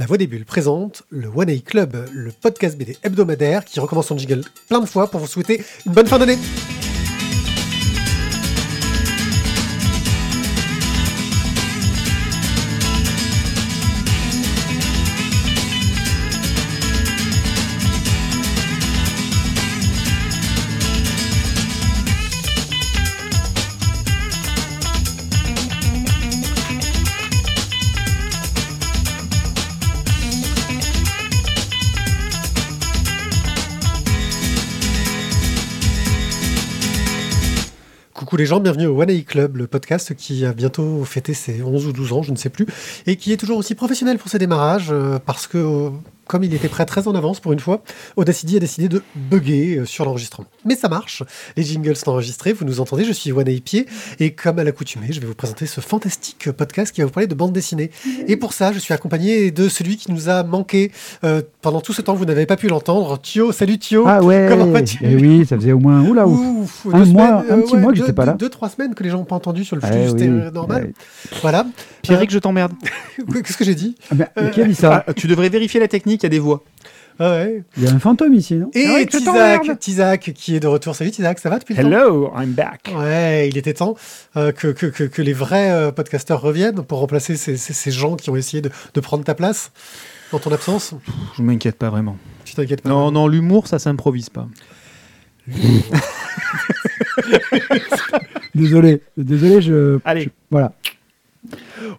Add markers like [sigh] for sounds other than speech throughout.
La Voix des Bulles présente le One A Club, le podcast BD hebdomadaire qui recommence son jingle plein de fois pour vous souhaiter une bonne fin d'année. Les gens, bienvenue au One A Club, le podcast qui a bientôt fêté ses 11 ou 12 ans, je ne sais plus, et qui est toujours aussi professionnel pour ses démarrages, euh, parce que euh, comme il était prêt très en avance pour une fois, Audacity a décidé de bugger euh, sur l'enregistrement. Mais ça marche, les jingles sont enregistrés, vous nous entendez, je suis One Pied, et comme à l'accoutumée, je vais vous présenter ce fantastique podcast qui va vous parler de bande dessinée. Et pour ça, je suis accompagné de celui qui nous a manqué euh, pendant tout ce temps, vous n'avez pas pu l'entendre, Thio, salut Thio Ah ouais Comment vas-tu? Eh oui, ça faisait au moins oula ouf. Ouf, Un deux mois- semaines, un petit ouais, mois que j'étais pas là. Deux, trois semaines que les gens n'ont pas entendu sur le flux Eh c'était oui, euh, normal. ouais. Voilà. Pierrick, je t'emmerde. Euh, [laughs] Qu'est-ce que j'ai dit? Ah, mais, mais qui a dit ça? Ah, tu devrais vérifier la technique, il y a des voix. ah ouais. Il y a un fantôme ici, non Et Ah je Tizak. Tizak qui est de retour. Salut Tizak, ça va depuis le temps Hello, I'm back. Ouais, il était temps euh, que, que, que, que les vrais euh, podcasteurs reviennent pour remplacer ces, ces, ces gens qui ont essayé de, de prendre ta place dans ton absence. Je m'inquiète pas vraiment. Tu t'inquiètes pas. Non, non, l'humour, ça s'improvise pas. [laughs] Désolé, désolé, je. Allez. je- voilà.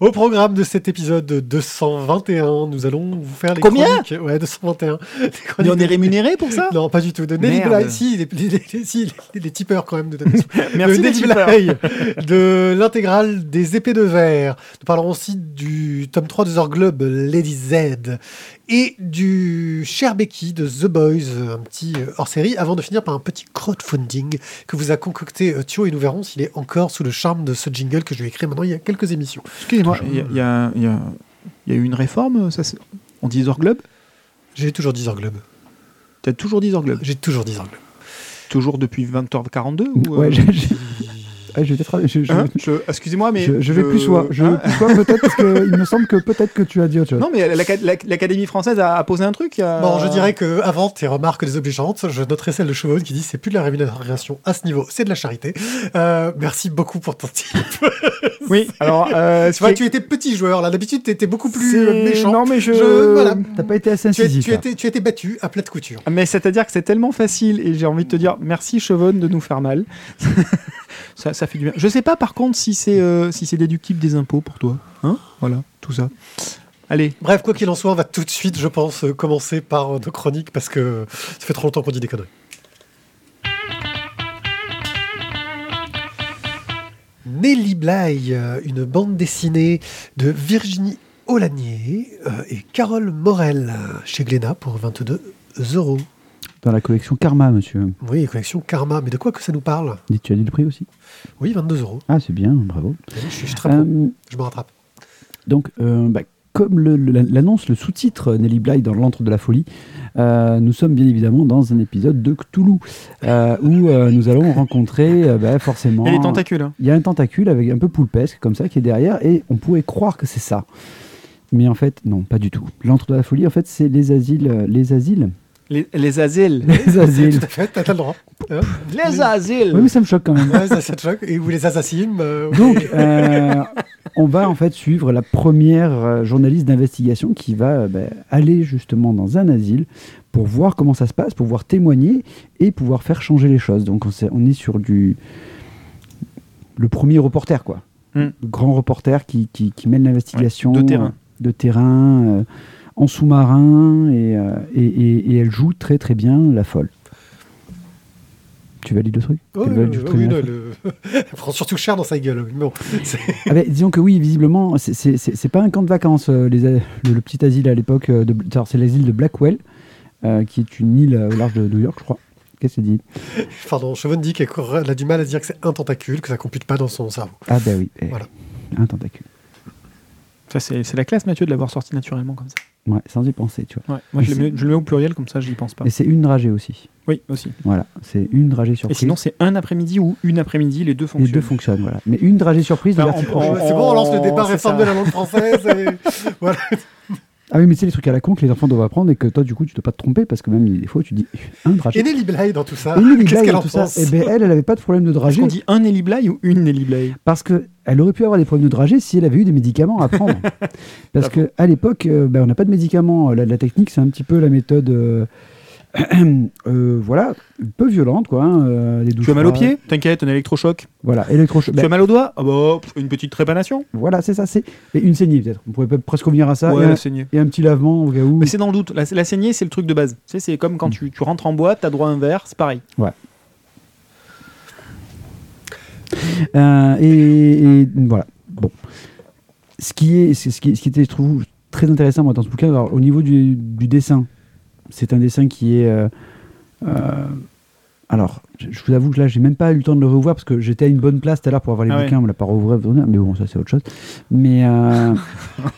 Au programme de cet épisode 221, nous allons vous faire les Combien chroniques. Ouais, 221. Les [laughs] Mais on est rémunéré pour ça? Non, pas du tout. De Nelly. Bly, si, les, les, si, les- les tipeurs quand même de [laughs] Merci de Nelly. Bly, de l'intégrale des épées de verre. Nous parlerons aussi du tome 3 de Zorglobe, Lady Z, et du Cher Becky de The Boys, un petit euh, hors-série, avant de finir par un petit crowdfunding que vous a concocté euh, Thio, et nous verrons s'il est encore sous le charme de ce jingle que je lui ai créé maintenant il y a quelques émissions. Excusez-moi, il y, a- eu une réforme ça, On dit Zorglobe J'ai toujours dit Zorglobe. Tu as toujours dit Zorglobe J'ai toujours dit Zorglobe. Toujours depuis 20h42 ou, euh, j'ai- [laughs] Ouais, je vais peut-être- je- je- hein Je- Excusez-moi, mais. je- je vais plus soi. Je hein plus soi peut-être parce que il me semble que peut-être que tu as dit autre chose. Non, mais l'Aca- l'Ac- l'Académie française a, a posé un truc. a- Bon, je dirais que avant tes remarques désobligeantes, je noterai celle de Chevaude qui dit c'est plus de la rémunération à ce niveau, c'est de la charité. Euh, merci beaucoup pour ton tip. [laughs] Oui, [laughs] alors. euh, tu vois, tu étais petit joueur là. D'habitude, tu étais beaucoup plus méchant. Non, mais je. Je- voilà. T'as pas été assez Tu, as- incisif. tu étais, tu étais battu à plat de couture. Mais c'est-à-dire que c'est tellement facile et j'ai envie de te dire merci Chevonne de nous faire mal. [laughs] ça, ça fait du bien. Je sais pas par contre si c'est euh, si c'est déductible des impôts pour toi. Hein? Voilà, tout ça. Allez, Bref, quoi qu'il en soit, on va tout de suite, je pense, euh, commencer par euh, nos chroniques parce que ça fait trop longtemps qu'on dit des conneries. Nelly Bly, une bande dessinée de Virginie Olanier et Carole Morel chez Glénat pour 22 euros. Dans la collection Karma, monsieur. Oui, collection Karma. Mais de quoi que ça nous parle? Tu as dit le prix aussi? Oui, 22 euros. Ah, c'est bien, bravo. Je suis, je suis très pro. Euh, Je me rattrape. Donc, euh, bah, comme le- le- l'annonce le sous-titre Nelly Bly dans l'antre de la folie, euh, nous sommes bien évidemment dans un épisode de Cthulhu euh, où euh, nous allons rencontrer euh, bah, forcément. il y a les tentacules. hein. Il y a un tentacule avec un peu poulpesque comme ça qui est derrière et on pourrait croire que c'est ça. Mais en fait, non, pas du tout. L'antre de la folie, en fait, c'est les asiles, les asiles, Les, les asiles. les asiles. [laughs] Tout à fait, t'as [laughs] t'as le droit. Hein? Les asiles. oui, mais ça me choque quand même. Ouais, ça, ça te choque. Et vous les assassines euh, oui. Donc, euh, [laughs] on va en fait suivre la première euh, journaliste d'investigation qui va euh, ben, aller justement dans un asile pour voir comment ça se passe, pour pouvoir témoigner et pouvoir faire changer les choses. Donc, on, est sur du le premier reporter, quoi. Hmm. Le grand reporter qui, qui, qui mène l'investigation Ouais, de terrain. de terrain, euh, en sous-marin, et, euh, et, et- et elle joue très très bien la folle. Tu valides le truc? Ouais, Elle ouais, joue ouais, très oui, bien la non, folle? le- Elle prend surtout cher dans sa gueule. Bon, [laughs] Ah ben, disons que oui, visiblement, c'est- pas un camp de vacances, euh, les, a- le, le petit asile à l'époque. euh, de- alors, C'est l'asile de Blackwell, euh, qui est une île euh, au large de New York, je crois. Qu'est-ce que c'est dit Pardon, Chevon dit qu'elle elle a du mal à dire que c'est un tentacule, que ça compute pas dans son cerveau. Ah ben oui, eh, Voilà. un tentacule. Ça, c'est c'est la classe, Mathieu, de l'avoir sorti naturellement comme ça. Ouais, sans y penser, tu vois. Ouais. Moi, je le, mets, je le mets au pluriel, comme ça, je n'y pense pas. Et c'est une dragée aussi. Oui, aussi. Voilà, c'est une dragée Et surprise. sinon, c'est un après-midi ou une après-midi, les deux les fonctionnent. deux fonctionnent, voilà. Mais une dragée surprise de Enfin, on- on- c'est bon, on lance le départ c'est réforme de la langue française. et- [laughs] voilà. Ah oui, mais c'est les trucs à la con que les enfants doivent apprendre et que toi, du coup, tu ne dois pas te tromper parce que même des fois, tu dis [laughs] un dragée. Et Nelly Bly dans tout ça. Et Nelly [laughs] Qu'est-ce Bly qu'elle dans en tout ça, pense eh ben, elle, elle avait pas de problème de dragée qu'on dit un Nelly Bly ou une Nelly Bly? Parce que elle aurait pu avoir des problèmes de dragée si elle avait eu des médicaments à prendre. [laughs] parce que à l'époque, euh, ben, on n'a pas de médicaments. La, la technique, c'est un petit peu la méthode. euh, [coughs] euh, voilà, un peu violente, quoi. hein, euh, douches Tu as mal au froides. pied T'inquiète, un électrochoc. Voilà, électrochoc. Tu as mal au doigt Ah bah, pff, une petite trépanation. Voilà, c'est ça. C'est et une saignée peut-être. On pourrait presque revenir à ça. ouais, et, un, la et un petit lavement au cas où. Mais c'est dans le doute. La, la saignée, c'est le truc de base. Tu sais, c'est comme quand Mm. tu, tu rentres en boîte, t'as droit à un verre, c'est pareil. Euh, et, et voilà. Bon. Ce qui est, ce qui, ce qui était, je trouve, très intéressant moi, dans ce bouquin, alors, au niveau du, du dessin, c'est un dessin qui est. euh, euh, alors, je vous avoue que là, j'ai même pas eu le temps de le revoir parce que j'étais à une bonne place tout à l'heure pour avoir les Ah ouais. bouquins, on me l'a pas rouvert, mais bon, ça c'est autre chose. Mais euh,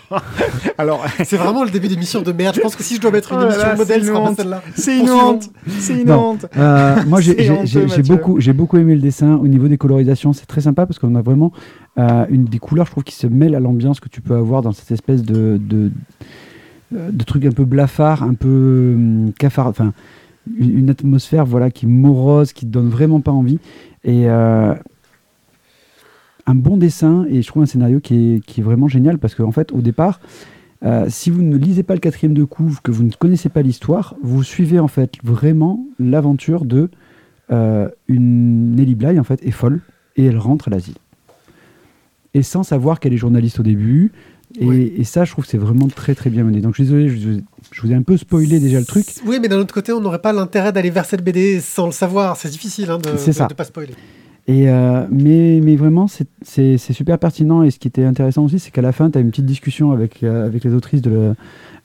[laughs] Alors, [laughs] C'est vraiment le début d'émission de merde. Je pense que si je dois mettre une Oh là émission là, modèle, c'est celle-là. c'est une honte. C'est une honte. Euh, moi, j'ai [laughs] beaucoup, j'ai beaucoup aimé le dessin. Au niveau des colorisations, c'est très sympa parce qu'on a vraiment euh, une des couleurs, je trouve, qui se mêlent à l'ambiance que tu peux avoir dans cette espèce de, de, de truc un peu blafard, un peu hum, cafard, enfin, une, atmosphère voilà, qui morose, qui donne vraiment pas envie. Et euh, un bon dessin et je trouve un scénario qui est, qui est vraiment génial parce qu'en fait, au départ, euh, si vous ne lisez pas le quatrième de couve, que vous ne connaissez pas l'histoire, vous suivez en fait vraiment l'aventure de euh, une Nelly Bly en fait est folle et elle rentre à l'asile. Et sans savoir qu'elle est journaliste au début. Et, Oui. et ça, je trouve que c'est vraiment très très bien mené. Donc je suis désolé, je, je vous ai un peu spoilé déjà le truc. Oui, mais d'un autre côté, on n'aurait pas l'intérêt d'aller vers cette BD sans le savoir. C'est difficile hein, de de pas spoiler. Et euh, mais, mais vraiment, c'est- super pertinent. Et ce qui était intéressant aussi, c'est qu'à la fin, tu as une petite discussion avec, euh, avec les autrices de, le-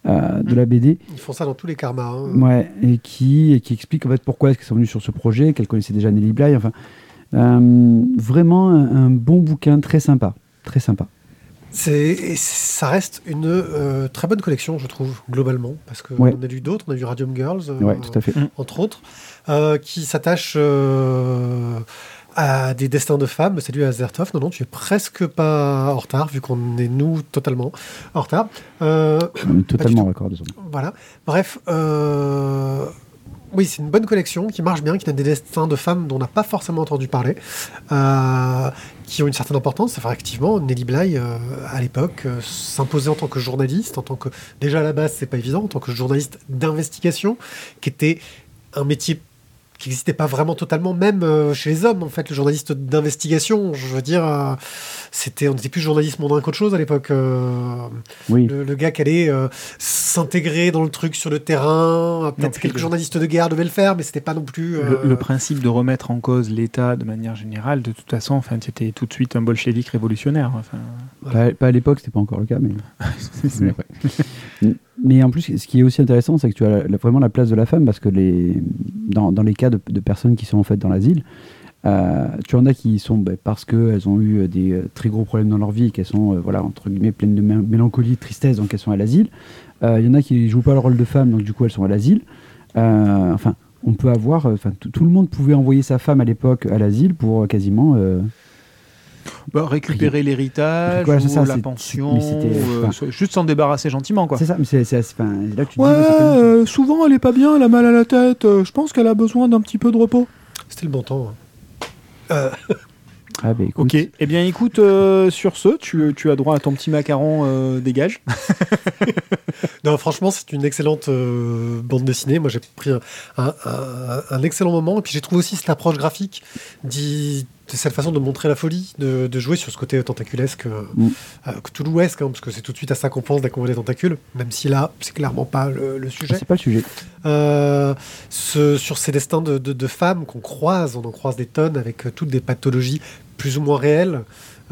euh, de la BD. Ils font ça dans tous les karmas. hein. Ouais, et qui, et qui explique en fait pourquoi est-ce qu'ils sont venus sur ce projet, qu'elles connaissaient déjà Nelly Bly. Enfin, vraiment un, un bon bouquin, très sympa. Très sympa. C'est, ça reste une euh, très bonne collection, je trouve, globalement, parce qu'on Ouais. a lu d'autres, on a lu Radium Girls, euh, Ouais, tout à fait. entre autres, euh, qui s'attachent euh, à des destins de femmes. Salut Azertov, non, non, tu es presque pas en retard, vu qu'on est, nous, totalement en retard. Euh, On est totalement d'accord, désolé. voilà. Bref, euh, oui, c'est une bonne collection qui marche bien, qui donne des destins de femmes dont on n'a pas forcément entendu parler, euh, qui ont une certaine importance. Enfin, effectivement, Nelly Bly, euh, à l'époque, euh, s'imposait en tant que journaliste, en tant que. Déjà à la base, c'est pas évident, en tant que journaliste d'investigation, qui était un métier qui n'existait pas vraiment totalement, même euh, chez les hommes, en fait, le journaliste d'investigation. Je veux dire, euh, c'était, on était plus journaliste mondain qu'autre chose à l'époque. euh, Oui, le, le gars qui allait euh, s'intégrer dans le truc sur le terrain. Peut-être quelques le- journalistes de guerre devaient le faire, mais c'était pas non plus. euh, Le, le principe de remettre en cause l'État de manière générale, de toute façon, enfin, c'était tout de suite un bolchevique révolutionnaire. Enfin, pas, pas à l'époque, c'était pas encore le cas, mais. [laughs] c'est- mais, ouais. Mais en plus, ce qui est aussi intéressant, c'est que tu as vraiment la place de la femme parce que dans, les cas de, personnes qui sont en fait dans l'asile, euh, tu en as qui sont ben, parce qu'elles ont eu des euh, très gros problèmes dans leur vie qu'elles sont euh, voilà, entre guillemets pleines de mé- mélancolie, de tristesse, donc elles sont à l'asile. Euh, Il y en a qui jouent pas le rôle de femme, donc du coup elles sont à l'asile. Euh, enfin, on peut avoir, euh, enfin tout le monde pouvait envoyer sa femme à l'époque à l'asile pour euh, quasiment. Bah, récupérer l'héritage, Voilà, c'est ou ça, la pension, ou, euh, juste s'en débarrasser gentiment. Quoi. C'est ça, mais c'est là que tu te Ouais, dis, euh, souvent elle est pas bien, elle a mal à la tête. euh, je pense qu'elle a besoin d'un petit peu de repos. C'était le bon temps. hein. Euh, Ah, bah, écoute, Ok, eh bien écoute, euh, sur ce, tu, tu as droit à ton petit macaron euh, dégage. [laughs] non, franchement, c'est une excellente euh, bande dessinée. Moi, j'ai pris un, un- un- un excellent moment. Et puis, j'ai trouvé aussi cette approche graphique, dit, de cette façon de montrer la folie, de, de jouer sur ce côté tentaculesque, euh, Mm. euh, Cthulhuesque, hein, parce que c'est tout de suite à ça qu'on pense dès qu'on voit des tentacules, même si là, c'est clairement pas le, le sujet. c'est pas le sujet. Euh, ce- sur ces destins de, de- de femmes qu'on croise, on en croise des tonnes avec euh, toutes des pathologies plus ou moins réelles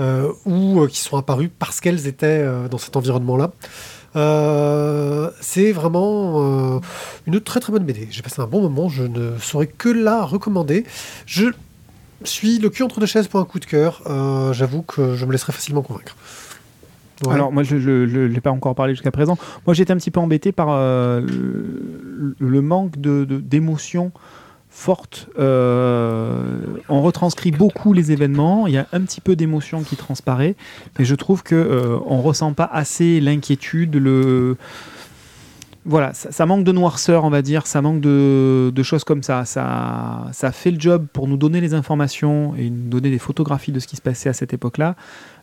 euh, ou qui sont apparues parce qu'elles étaient dans cet environnement-là. Euh, c'est vraiment euh, une très très bonne BD. J'ai passé un bon moment, je ne saurais que la recommander. Je suis le cul entre deux chaises pour un coup de cœur. Euh, J'avoue que je me laisserai facilement convaincre. Alors moi je ne l'ai pas encore parlé jusqu'à présent. Moi j'étais un petit peu embêté par euh, le, manque de- de- fortes. Euh, on retranscrit beaucoup les événements, il y a un petit peu d'émotion qui transparaît, mais je trouve que euh, on ressent pas assez l'inquiétude, le voilà, ça, manque de noirceur, on va dire, ça manque de, choses comme ça. ça. Ça fait le job pour nous donner les informations et nous donner des photographies de ce qui se passait à cette époque-là.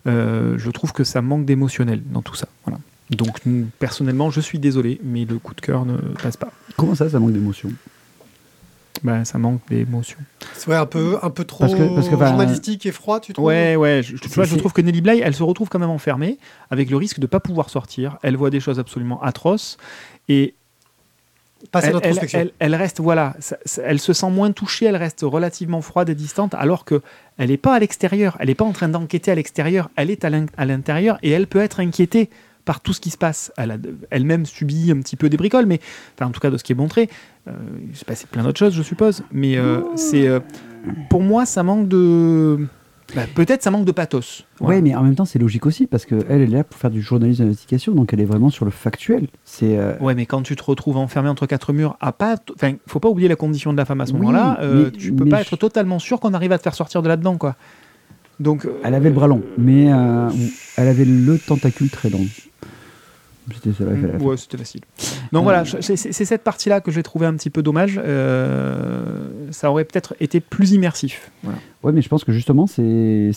Euh, je trouve que ça manque d'émotionnel dans tout ça. Voilà. Donc personnellement, je suis désolé, mais le coup de cœur ne passe pas. Comment ça, ça manque d'émotion? Ben, ça manque d'émotion. C'est ouais, un peu, un peu trop Parce que- parce que, bah, journalistique et froid, tu trouves Ouais, ouais. Je, tu vois, je trouve que Nelly Bly, elle se retrouve quand même enfermée, avec le risque de ne pas pouvoir sortir. Elle voit des choses absolument atroces. Et Passer elle, elle, elle- elle reste, voilà, ça- ça- elle se sent moins touchée, elle reste relativement froide et distante, alors que elle n'est pas à l'extérieur, elle n'est pas en train d'enquêter à l'extérieur, elle est à l'intérieur et elle peut être inquiétée par tout ce qui se passe. Elle a elle-même subit un petit peu des bricoles, mais enfin, en tout cas de ce qui est montré. Euh, il s'est passé plein d'autres choses, je suppose, mais euh, c'est euh, pour moi ça manque de, bah, peut-être ça manque de pathos. Voilà. Ouais, mais en même temps, c'est logique aussi, parce qu'elle, elle est là pour faire du journalisme d'investigation, donc elle est vraiment sur le factuel. C'est. euh, Ouais, mais quand tu te retrouves enfermé entre quatre murs, à pas, enfin, faut pas oublier la condition de la femme à ce Oui, moment-là. euh, tu peux pas je- être totalement sûr qu'on arrive à te faire sortir de là-dedans, quoi. Donc, euh, Elle avait le bras long, mais euh, elle avait le tentacule très long. C'était ça, ouais, c'était facile. Donc Euh, voilà, je- c'est cette partie-là que j'ai trouvé un petit peu dommage. Euh, ça aurait peut-être été plus immersif. Voilà. Ouais, mais je pense que justement, c'est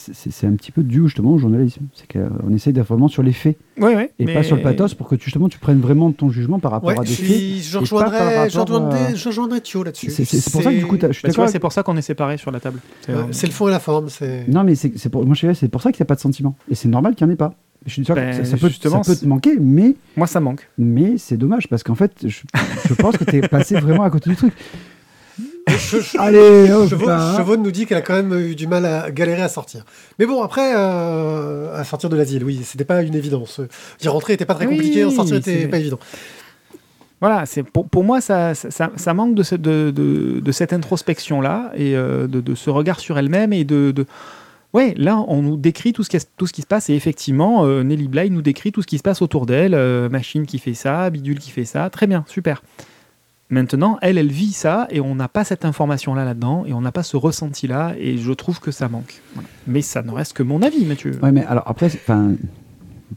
un petit peu dû justement au journalisme. C'est qu'on essaye d'être vraiment sur les faits Ouais, ouais. et mais- pas sur le pathos pour que tu- justement tu prennes vraiment ton jugement par rapport Ouais, à des je, faits. suis- je rejoindrais, je rapport rejoindrais, à- je rejoindrais Thio là-dessus. C'est pour ça que du coup, t'as- je suis Bah, d'accord. c'est pour ça qu'on est séparés sur la table. C'est, euh, C'est le fond et la forme. C'est. Non, mais c'est pour moi, je c'est pour ça qu'il n'y a pas de sentiment. Et c'est normal qu'il n'y en ait pas. Je suis d'accord, Ben, que ça, ça peut, justement, ça peut te manquer, mais, Moi, ça manque. mais c'est dommage parce qu'en fait, je, je pense que tu es passé vraiment à côté du truc. Je- je- Allez, Chevaux. Chevaux nous dit qu'elle a quand même eu du mal à galérer à sortir. Mais bon, après, euh, à sortir de l'asile, oui, c'était pas une évidence. Y rentrer était pas très Oui, compliqué, en sortir était c'est- pas évident. Voilà, c'est pour, pour moi, ça, ça, ça- ça manque de, ce- de, de, de cette introspection-là et euh, de, de ce regard sur elle-même et de, de... Ouais, là, on nous décrit tout ce qui, tout ce qui se passe et effectivement, euh, Nelly Bly nous décrit tout ce qui se passe autour d'elle, euh, machine qui fait ça, bidule qui fait ça, très bien, super. Maintenant, elle, elle vit ça et on n'a pas cette information-là là-dedans et on n'a pas ce ressenti-là et je trouve que ça manque. Voilà. Mais ça ne reste que mon avis, Mathieu. Ouais, mais alors après, enfin,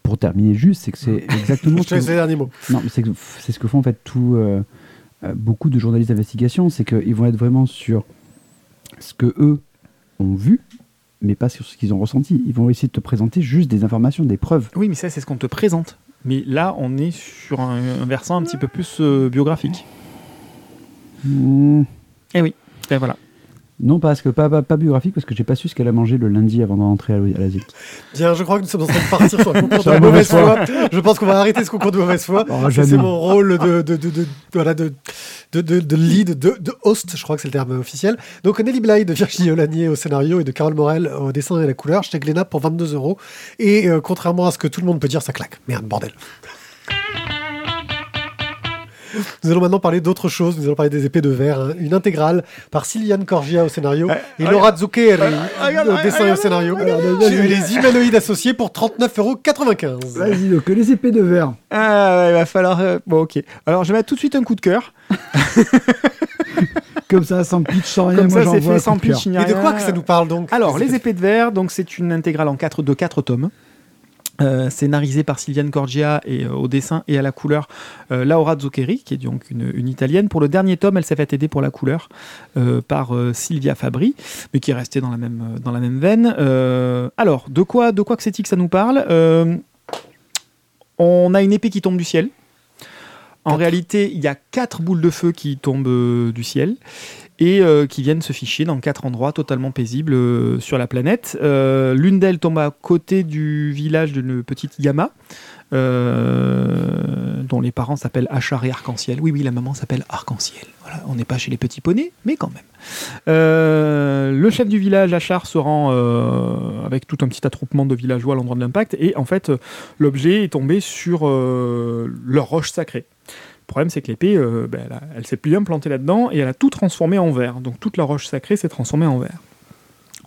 pour terminer juste, c'est que c'est [laughs] exactement Je ce te laisse que, les derniers mots. non, mais c'est ce que font en fait tout, euh, beaucoup de journalistes d'investigation, c'est qu'ils vont être vraiment sur ce que eux ont vu, mais pas sur ce qu'ils ont ressenti. Ils vont essayer de te présenter juste des informations, des preuves. Oui, mais ça, c'est ce qu'on te présente. Mais là, on est sur un, un versant un petit peu plus euh, biographique. Hmm, Eh oui, et voilà. Non, parce que pas, pas, pas biographique, parce que j'ai pas su ce qu'elle a mangé le lundi avant d'entrer à à l'asile. Bien, je crois que nous sommes en train de partir sur un concours de la mauvaise foi. Je pense qu'on va arrêter ce concours de mauvaise foi. Oh, C'est mon rôle de, de, de, de- voilà, de, de, de, de lead, de, de host, je crois que c'est le terme officiel. Donc Nelly Bly de Virginie Olanier au scénario et de Carole Morel au dessin et la couleur chez Glénat pour 22 euros. Et euh, contrairement à ce que tout le monde peut dire, ça claque. Merde, bordel. Nous allons maintenant parler d'autre chose. Nous allons parler des épées de verre. hein. Une intégrale par Sylviane Corgia au scénario et Laura Zuccheri au dessin et au scénario. J'ai eu les humanoïdes associés pour 39,95 euros. Vas-y, donc les épées de verre. Ah, ouais, il va falloir. euh, Bon, ok. Alors, je vais mettre tout de suite un coup de cœur. [laughs] Comme ça, sans pitch, sans rien. Comme moi, ça, c'est fait sans pitch. ni Mais de quoi que ça nous parle donc Alors, Les épées de verre, donc c'est une intégrale en quatre, de 4 tomes. Euh, scénarisée par Sylviane Corgia et euh, au dessin et à la couleur euh, Laura Zuccheri, qui est donc une, une italienne. Pour le dernier tome, elle s'est fait aider pour la couleur par Silvia Fabri, mais qui est restée dans la même, dans la même veine. Alors, de quoi, de quoi que c'est-il que ça nous parle? On a une épée qui tombe du ciel. En Quatre. réalité, il y a quatre boules de feu qui tombent du ciel et euh, qui viennent se ficher dans quatre endroits totalement paisibles euh, sur la planète. Euh, L'une d'elles tombe à côté du village d'une petite Yama, dont les parents s'appellent Achar et Arc-en-Ciel. Oui, oui, la maman s'appelle Arc-en-Ciel. Voilà, on n'est pas chez les petits poneys, mais quand même. Le chef du village, Achar, se rend avec tout un petit attroupement de villageois à l'endroit de l'impact, et en fait, l'objet est tombé sur leur roche sacrée. Le problème, c'est que l'épée, euh, ben, elle, elle s'est bien plantée là-dedans et elle a tout transformé en verre. Donc toute la roche sacrée s'est transformée en verre.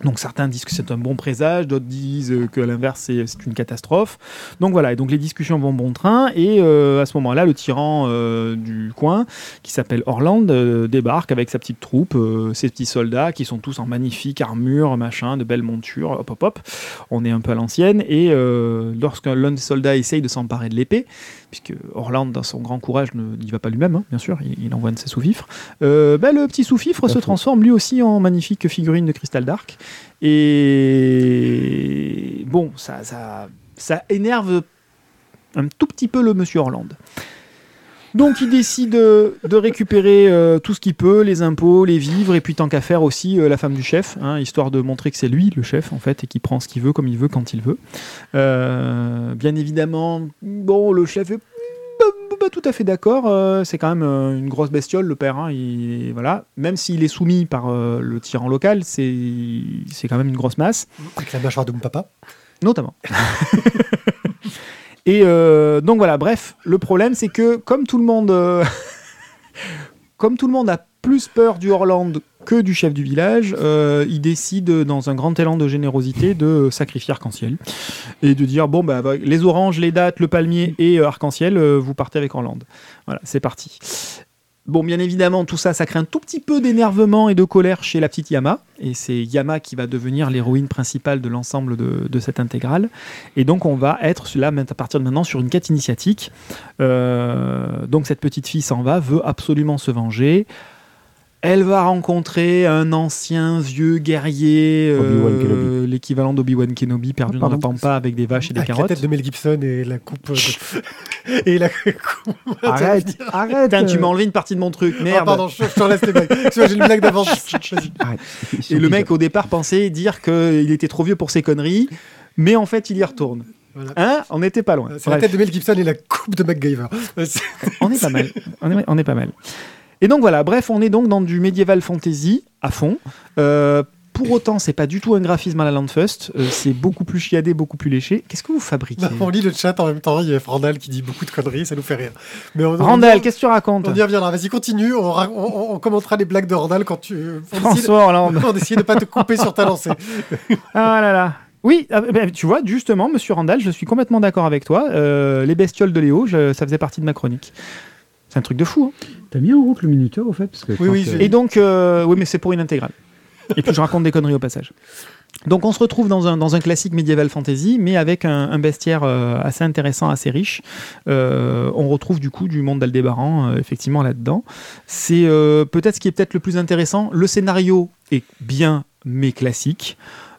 Donc certains disent que c'est un bon présage, d'autres disent euh, que l'inverse c'est une catastrophe. Donc voilà, et donc les discussions vont bon train et euh, à ce moment-là, le tyran euh, du coin, qui s'appelle Orland, euh, débarque avec sa petite troupe, ses petits soldats qui sont tous en magnifique armure, machin, de belles montures, hop hop hop. On est un peu à l'ancienne et lorsque l'un des soldats essaye de s'emparer de l'épée, puisque Orland dans son grand courage n'y va pas lui-même, hein, bien sûr, il, il envoie un de ses sous-fifres, ben, le petit sous-fifre se transforme lui aussi en magnifique figurine de cristal d'arc. Et bon, ça, ça, ça énerve un tout petit peu le monsieur Orland. Donc il décide de récupérer euh, tout ce qu'il peut, les impôts, les vivres, et puis tant qu'à faire aussi euh, la femme du chef, hein, histoire de montrer que c'est lui le chef en fait, et qu'il prend ce qu'il veut, comme il veut, quand il veut. Euh, bien évidemment, bon, le chef est pas tout à fait d'accord, euh, c'est quand même euh, une grosse bestiole le père, hein, il- voilà. même s'il est soumis par euh, le tyran local, c'est c'est quand même une grosse masse Avec la mâchoire de mon papa. notamment. [laughs] Et donc voilà, bref, le problème c'est que comme tout le monde, [laughs] comme tout le monde a plus peur du Horland que du chef du village, euh, il décide dans un grand élan de générosité de sacrifier Arc-en-Ciel et de dire bon bah bah, les oranges, les dattes, le palmier et euh, Arc-en-Ciel, euh, vous partez avec Horland. Voilà, c'est parti. Bon, bien évidemment, tout ça, ça crée un tout petit peu d'énervement et de colère chez la petite Yama. Et c'est Yama qui va devenir l'héroïne principale de l'ensemble de, cette intégrale. Et donc, on va être là, à partir de maintenant, sur une quête initiatique. Donc, cette petite fille s'en va, veut absolument se venger. Elle va rencontrer un ancien vieux guerrier, euh, l'équivalent d'Obi-Wan Kenobi, perdu Ah, dans la pampa avec des vaches et des Avec la carottes. tête de Mel Gibson et la coupe. de- [laughs] et la coupe. Arrête, arrête. Putain, tu euh, m'as enlevé une partie de mon truc, Ah, merde. pardon, je, je te laisse les blagues. Tu vois, j'ai une blague d'avance. Et le mec, au départ, pensait dire qu'il était trop vieux pour ses conneries, mais en fait, il y retourne. Voilà. Hein On n'était pas loin. C'est la tête de Mel Gibson et la coupe de MacGyver. Euh, on est pas mal. On est, on est pas mal. Et donc voilà, bref, on est donc dans du médiéval fantasy à fond. Euh, pour autant, c'est pas du tout un graphisme à la Landfust. Euh, c'est beaucoup plus chiadé, beaucoup plus léché. Qu'est-ce que vous fabriquez? Non, on lit le chat en même temps. Il y a Randall qui dit beaucoup de conneries, ça nous fait rire. Mais on, on- Randall, qu'est-ce que tu racontes? On y reviendra. Vas-y, continue. On, ra- on- on commentera les blagues de Randall quand tu. On essaie, François Hollande. [laughs] on essaie de pas te couper sur ta lancée. [laughs] Ah là là. Oui, ah, ben, tu vois, justement, monsieur Randall, je suis complètement d'accord avec toi. Euh, les bestioles de Léo, je- ça faisait partie de ma chronique. C'est un truc de fou. hein. T'as mis en route le minuteur au fait parce que je Oui, que- Et donc, euh, oui, mais c'est pour une intégrale. Et puis je raconte des conneries au passage. Donc on se retrouve dans un, dans un classique médiéval fantasy, mais avec un, un bestiaire euh, assez intéressant, assez riche. Euh, on retrouve du coup du monde d'Aldébaran, euh, effectivement, là-dedans. C'est euh, peut-être ce qui est peut-être le plus intéressant. Le scénario est bien, mais classique.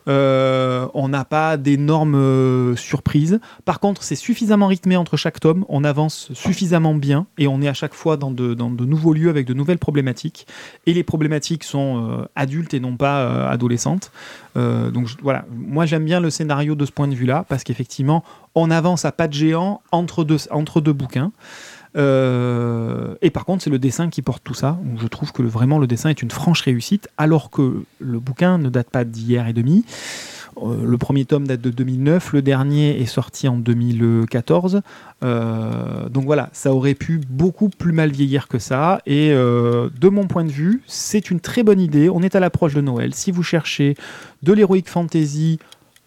Euh, on n'a pas d'énormes euh, surprises. Par contre, c'est suffisamment rythmé entre chaque tome. On avance suffisamment bien et on est à chaque fois dans de, nouveaux lieux avec de nouvelles problématiques. Et les problématiques sont euh, adultes et non pas adolescentes. Donc voilà, moi j'aime bien le scénario de ce point de vue-là parce qu'effectivement, on avance à pas de géant entre deux bouquins. Euh, et par contre, c'est le dessin qui porte tout ça. Je trouve que vraiment le dessin est une franche réussite, alors que le bouquin ne date pas d'hier et demi. Euh, le premier tome date de 2009, le dernier est sorti en 2014. Euh, donc voilà, ça aurait pu beaucoup plus mal vieillir que ça. Et de mon point de vue, c'est une très bonne idée. On est à l'approche de Noël. Si vous cherchez de l'heroic fantasy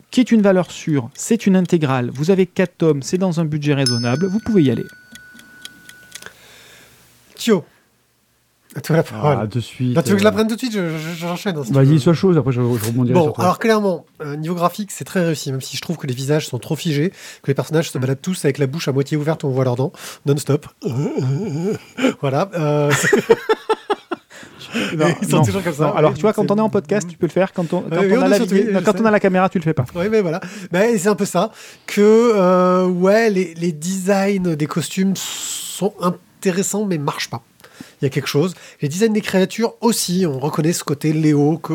qui est une valeur sûre, c'est une intégrale. Vous avez 4 tomes, c'est dans un budget raisonnable, vous pouvez y aller. Thio. À toi la parole. Ah, de suite. Non, tu veux que je la euh, prenne tout de suite Je- je- J'enchaîne. hein. Vas-y, sois chose, après je, je rebondirai Bon, sur toi. alors clairement, euh, niveau graphique, c'est très réussi, même si je trouve que les visages sont trop figés, que les personnages se baladent tous avec la bouche à moitié ouverte où on voit leurs dents, non-stop. [laughs] voilà. euh, [laughs] Non, [laughs] Ils sont non, toujours comme ça. non. Alors, tu vois, quand on est en podcast, tu peux le faire. Quand on, quand oui, on on a, la vidéo- je quand on a la caméra, tu le fais pas. Oui, mais voilà. Mais c'est un peu ça. Que, euh, ouais, les, les designs des costumes sont mais marchent pas. Il y a quelque chose. Les designs des créatures aussi, on reconnaît ce côté Léo. Que,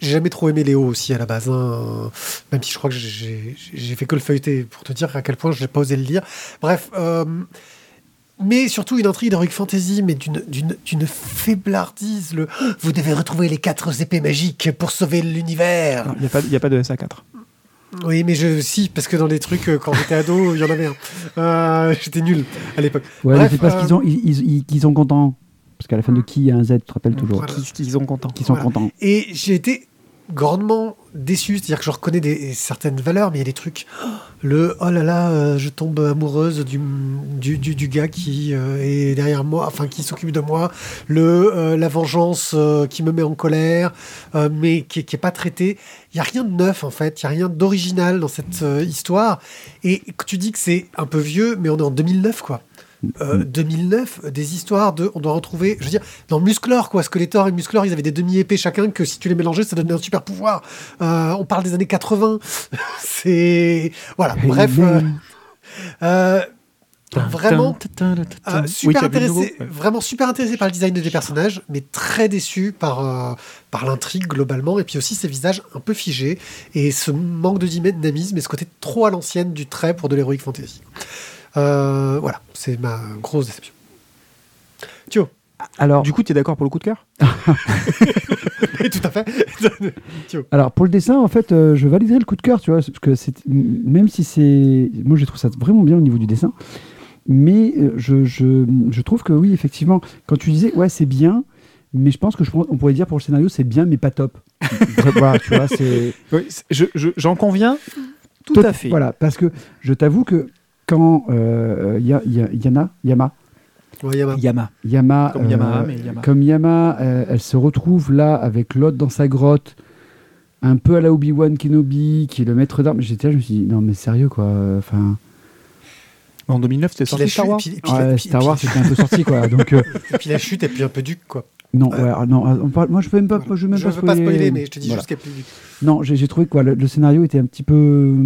j'ai jamais trop aimé Léo aussi à la base. hein. Même si je crois que j'ai fait que le feuilleter pour te dire à quel point je n'ai pas osé le lire. Bref. euh, mais surtout une intrigue d'Heroic Fantasy, mais d'une- faiblardise. Le Vous devez retrouver les quatre épées magiques pour sauver l'univers. Il n'y a, a pas de SA4. Oui, mais je si parce que dans les trucs euh, quand j'étais ado, il y en avait un. Euh, j'étais nul à l'époque. Ouais, Bref, mais c'est parce euh, qu'ils ont, ils, ils- ils- qu'ils sont contents. Parce qu'à la fin de qui il y a un Z, tu te rappelles toujours. Voilà. Qui, qui sont contents. Qui sont Voilà. contents. Et j'ai été grandement déçu. C'est-à-dire que je reconnais des, certaines valeurs, mais il y a des trucs. Le oh là là, euh, je tombe amoureuse du, du, du, gars qui euh, est derrière moi, enfin qui s'occupe de moi. Le euh, la vengeance qui me met en colère, mais qui, qui est pas traitée. Il y a rien de neuf en fait. Il y a rien d'original dans cette histoire. Et tu dis que c'est un peu vieux, mais on est en 2009 quoi. Euh, 2009, euh, des histoires de. On doit retrouver. Je veux dire, dans Musclor, quoi. Skeletor et Musclor, ils avaient des demi-épées chacun que si tu les mélangeais, ça donnait un super pouvoir. Euh, on parle des années 80. [laughs] C'est. Voilà, bref. euh, vraiment. euh, super intéressé, vraiment super intéressé par le design des personnages, mais très déçu par, euh, par l'intrigue globalement, et puis aussi ces visages un peu figés, et ce manque de dynamisme, et ce côté trop à l'ancienne du trait pour de l'heroic fantasy. Euh, voilà, c'est ma grosse déception. Thio, Alors, Du coup, tu es d'accord pour le coup de cœur [laughs] tout à fait. [laughs] Alors, pour le dessin, en fait, euh, je validerai le coup de cœur, tu vois, parce que c'est, même si c'est. Moi, je trouve ça vraiment bien au niveau du dessin, mais euh, je, je, je trouve que oui, effectivement, quand tu disais, ouais, c'est bien, mais je pense que je, on pourrait dire pour le scénario, c'est bien, mais pas top. voilà, tu vois, c'est. Oui, c'est- je- je- J'en conviens tout Tot- à fait. Voilà, parce que je t'avoue que quand euh, Ya- Ya- Yana, Yama, Ouais, Yama. Yama. Yama, Comme mais Yama. comme Yama, euh, elle se retrouve là avec l'autre dans sa grotte, un peu à la Obi-Wan Kenobi, qui est le maître d'armes. J'étais là, je me suis dit, non mais sérieux quoi, enfin, En 2009, c'était sorti Star Wars. puis- puis- ouais, puis- Star Wars c'était un peu [laughs] sorti quoi, donc euh, Et puis la chute, et puis un peu duc, quoi. non, ouais, non, on parle- moi je peux même pas, moi, je veux même je pas veux pas spoiler, spoiler, mais je te dis voilà. juste qu'elle est plus duc. Non, j'ai trouvé que quoi, le, le scénario était un petit peu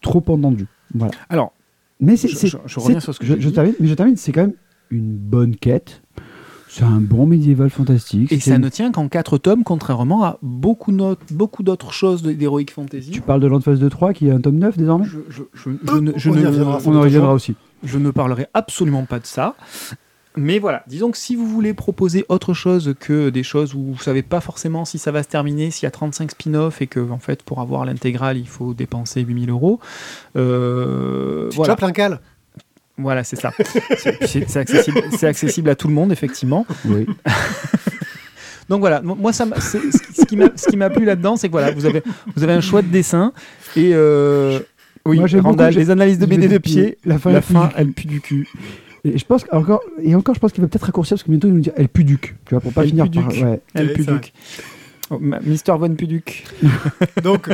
trop entendu, voilà. Alors, Mais c'est, Je- c'est- je- je reviens c'est- sur ce que je, j'ai je dit. termine, mais je termine, c'est quand même une bonne quête. C'est un bon médiéval fantastique. et c'est ça une- ne tient qu'en 4 tomes, contrairement à beaucoup, no- beaucoup d'autres choses de- d'Heroic Fantasy. Tu parles de Landfall 2 3 qui est un tome 9 désormais? Je, je- je- je ne, je On y ne- reviendra. On en reviendra aussi. je ne parlerai absolument pas de ça. Mais voilà, disons que si vous voulez proposer autre chose que des choses où vous savez pas forcément si ça va se terminer, s'il y a 35 spin-offs et que en fait pour avoir l'intégrale il faut dépenser 8000 euros, euh, Tu voilà, chopes l'incal voilà c'est ça. C'est accessible, c'est accessible à tout le monde effectivement. Oui. [laughs] Donc voilà, mo- moi ça ce qui- ce qui m'a- plu là-dedans, c'est que voilà, vous avez vous avez un choix de dessin et euh, oui, Moi, j'aime Randall, beaucoup, les analyses de BD de pied, la fin, la fin elle pue du cul. Et je pense encore, et encore, je pense qu'il va peut-être raccourcir parce que bientôt il nous dire elle puduc, tu vois, pour pas Elle finir puduc. par. Ouais. Elle Puduc. Oh, Mister Von Puduc. [laughs] Donc,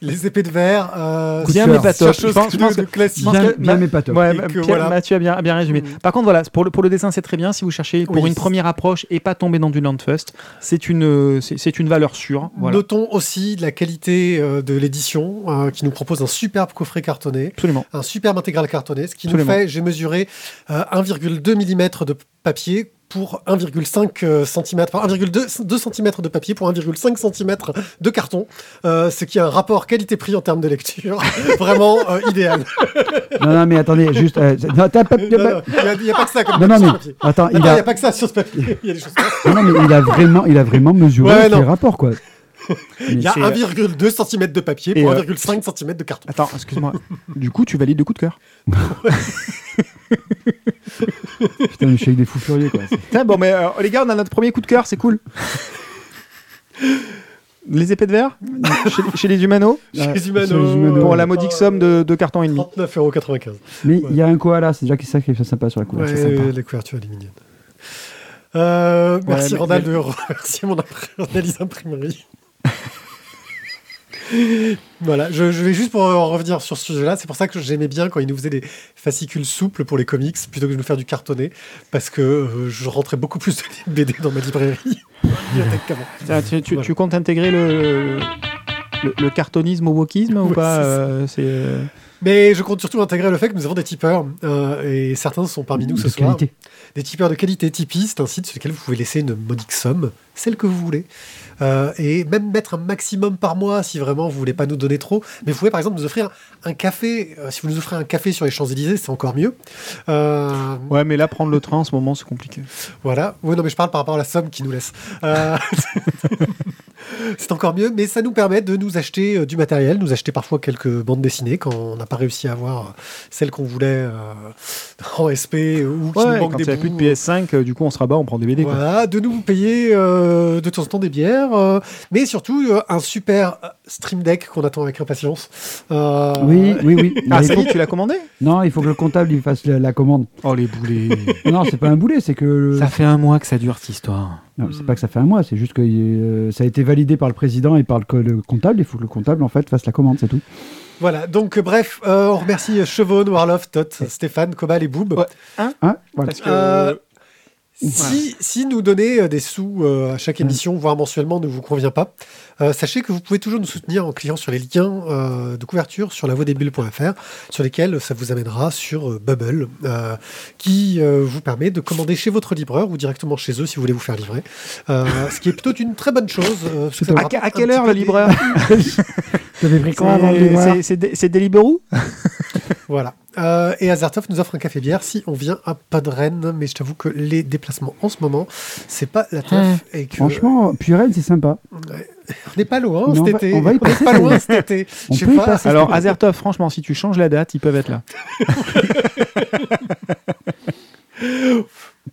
les épées de verre. Euh, Bien, mais pas top. chose Je pense, je pense de que classique. Bien, bien ma- mais pas top. Ouais, Et que Pierre- voilà. Mathieu a bien, a bien résumé. Mm. Par contre, voilà, pour le, pour le dessin, c'est très bien. Si vous cherchez pour Oui, une première approche et pas tomber dans du Landfust, c'est une, euh, c'est une valeur sûre. Voilà. Notons aussi la qualité euh, de l'édition euh, qui nous propose un superbe coffret cartonné, Absolument. un superbe intégral cartonné, ce qui Absolument. nous fait, j'ai mesuré euh, 1,2 mm de papier pour 1,5 cm, enfin 1,2 2 cm de papier pour 1,5 cm de carton, euh, ce qui est un rapport qualité-prix en termes de lecture [laughs] vraiment euh, idéal. Non, non, mais attendez, juste. euh, non, Il n'y a, pas que ça comme non, non, mais ce papier. attends, il n'y a, a pas que ça sur ce papier. Il y a des choses. non, non, mais il a vraiment, il a vraiment mesuré Ouais, les rapports, quoi. [laughs] Il y a c'est- 1,2 cm de papier pour euh, 1,5 cm de carton. Attends, excuse-moi. [laughs] du coup, tu valides le coup de cœur. [laughs] Putain, je suis avec des fous furieux, quoi. Bon, mais euh, les gars, on a notre premier coup de cœur, c'est cool. Les épées de verre chez, chez les humanos Chez les chez humanos. les humanos. pour la modique somme de, de carton et demi. 39,95€. Mais il y a un koala, c'est déjà ça qui est sympa sur la couverture. Ouais, sympa. la couverture elle est mignonne. Euh, merci Randall de remercier mon analyse imprimerie. [laughs] voilà, je, je vais juste pour en revenir sur ce sujet-là. C'est pour ça que j'aimais bien quand il nous faisait des fascicules souples pour les comics plutôt que de nous faire du cartonné, parce que euh, je rentrais beaucoup plus de [laughs] BD dans ma librairie [laughs] tu, tu- Voilà. tu comptes intégrer le, le, le cartonisme au wokisme ou pas c'est euh, euh, Mais je compte surtout intégrer le fait que nous avons des tipeurs, euh, et certains sont parmi nous ce de soir. qualité. Des tipeurs de qualité. Tipeee, c'est un site sur lequel vous pouvez laisser une modique somme, celle que vous voulez, Euh, et même mettre un maximum par mois si vraiment vous voulez pas nous donner trop. Mais vous pouvez par exemple nous offrir un café. Euh, si vous nous offrez un café sur les Champs-Élysées, c'est encore mieux. Euh, Ouais, mais là, prendre le train en ce moment, c'est compliqué. voilà. Oui, non, mais je parle par rapport à la somme qu'ils nous laissent. [laughs] C'est encore mieux, mais ça nous permet de nous acheter euh, du matériel, nous acheter parfois quelques bandes dessinées quand on n'a pas réussi à avoir euh, celles qu'on voulait euh, [laughs] en SP ou qui nous Ouais, manquent quand des il n'y a plus de bouts. PS5, euh, du coup, on se rabat, on prend des BD. quoi. Voilà, de nous payer euh, de temps en temps des bières, euh, mais surtout euh, un super Stream Deck qu'on attend avec impatience. Euh, Oui, oui, oui. Ah, Mais il ça y faut- est, tu l'as commandé? Non, il faut que le comptable il fasse la, la commande. Oh, les boulets. Non, c'est pas un boulet, c'est que. Ça fait un mois que ça dure cette histoire. Non, c'est pas que ça fait un mois, c'est juste que euh, ça a été validé par le président et par le, co- le comptable. Il faut que le comptable en fait fasse la commande, c'est tout. Voilà, donc euh, bref, euh, on remercie Chevon, Warloff, Tot, Stéphane, Cobal et Boob. Ouais. Hein? Voilà. Parce que. Euh, Si, si nous donner euh, des sous euh, à chaque émission, voire mensuellement, ne vous convient pas, euh, sachez que vous pouvez toujours nous soutenir en cliquant sur les liens euh, de couverture sur lavoidesbulles.fr, sur lesquels ça vous amènera sur euh, Bubble, euh, qui euh, vous permet de commander chez votre livreur ou directement chez eux si vous voulez vous faire livrer. Euh, ce qui est plutôt une très bonne chose. euh, que À quelle heure le le C'est- Deliveroo? Voilà. Euh, et Azertov nous offre un café bière si on vient à Podren, mais je t'avoue que les déplacements en ce moment, c'est pas la teuf. Et que Franchement, puis Rennes, c'est sympa. On n'est pas loin cet été. on va y n'est passer, pas loin cet été. On Je sais peut y pas. passer. Alors, Azertov, franchement, si tu changes la date, ils peuvent être là. [laughs]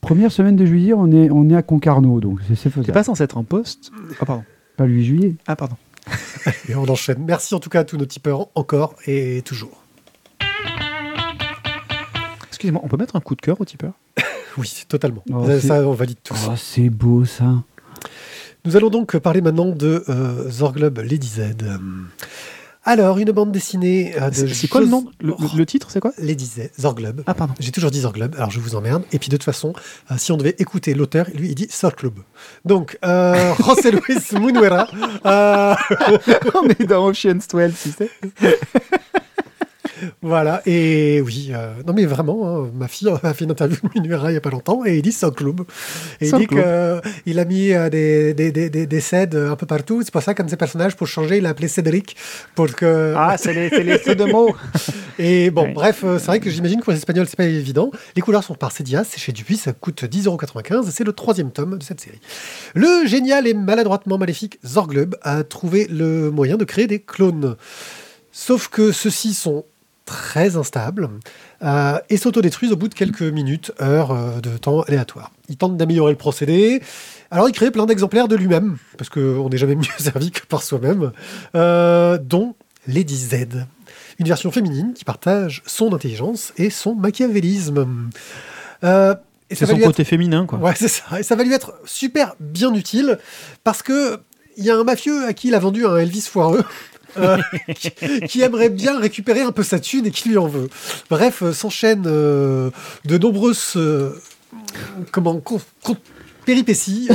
Première semaine de juillet, on est, on est à Concarneau, donc c'est T'es faisable. pas censé être en poste Ah, pardon. Pas le 8 juillet. Ah, pardon. Et on enchaîne. Merci en tout cas à tous nos tipeurs encore et toujours. Excusez-moi, on peut mettre un coup de cœur au tipeur [laughs] Oui, totalement. Oh, ça, on valide tous. Oh, c'est beau ça. Nous allons donc parler maintenant de euh, Zorglub Lady Z. Alors, une bande dessinée euh, de. C'est quoi le nom? Le, le- le titre, c'est quoi? Lady Z, Zorglub. Ah, pardon. J'ai toujours dit Zorglub, alors je vous emmerde. Et puis de toute façon, euh, si on devait écouter l'auteur, lui, il dit Zorglub. Donc, euh, [laughs] José Luis Munuera. euh, [laughs] on est dans Ocean's 12, tu sais. [laughs] voilà, et oui, euh, non mais vraiment, hein, ma fille [laughs] a fait une interview de [laughs] Munuera il n'y a pas longtemps, et il dit Zorglub. Et il dit qu'il a mis euh, des, des, des, des, des cèdes un peu partout. C'est pour ça, comme ses personnages, pour changer, il a appelé Cédric. Pour que... Ah, c'est les, c'est les feux de mots. [laughs] Et bon, Ouais. bref, euh, c'est vrai que j'imagine que pour les Espagnols, c'est pas évident. Les couleurs sont par Cédia, c'est chez Dupuis, ça coûte 10,95€, et c'est le troisième tome de cette série. Le génial et maladroitement maléfique Zorglub a trouvé le moyen de créer des clones. Sauf que ceux-ci sont très instables euh, et s'autodétruisent au bout de quelques minutes, heures euh, de temps aléatoire. Il tente d'améliorer le procédé. Alors il crée plein d'exemplaires de lui-même, parce qu'on n'est jamais [laughs] mieux servi que par soi-même, euh, dont Lady Z, une version féminine qui partage son intelligence et son machiavélisme. Euh, et C'est son être- côté féminin, quoi. Ouais, c'est ça. Et ça va lui être super bien utile parce que il y a un mafieux à qui il a vendu un Elvis foireux. Euh, [laughs] qui, aimerait bien récupérer un peu sa thune et qui lui en veut. Bref, euh, s'enchaînent euh, de nombreuses comment, péripéties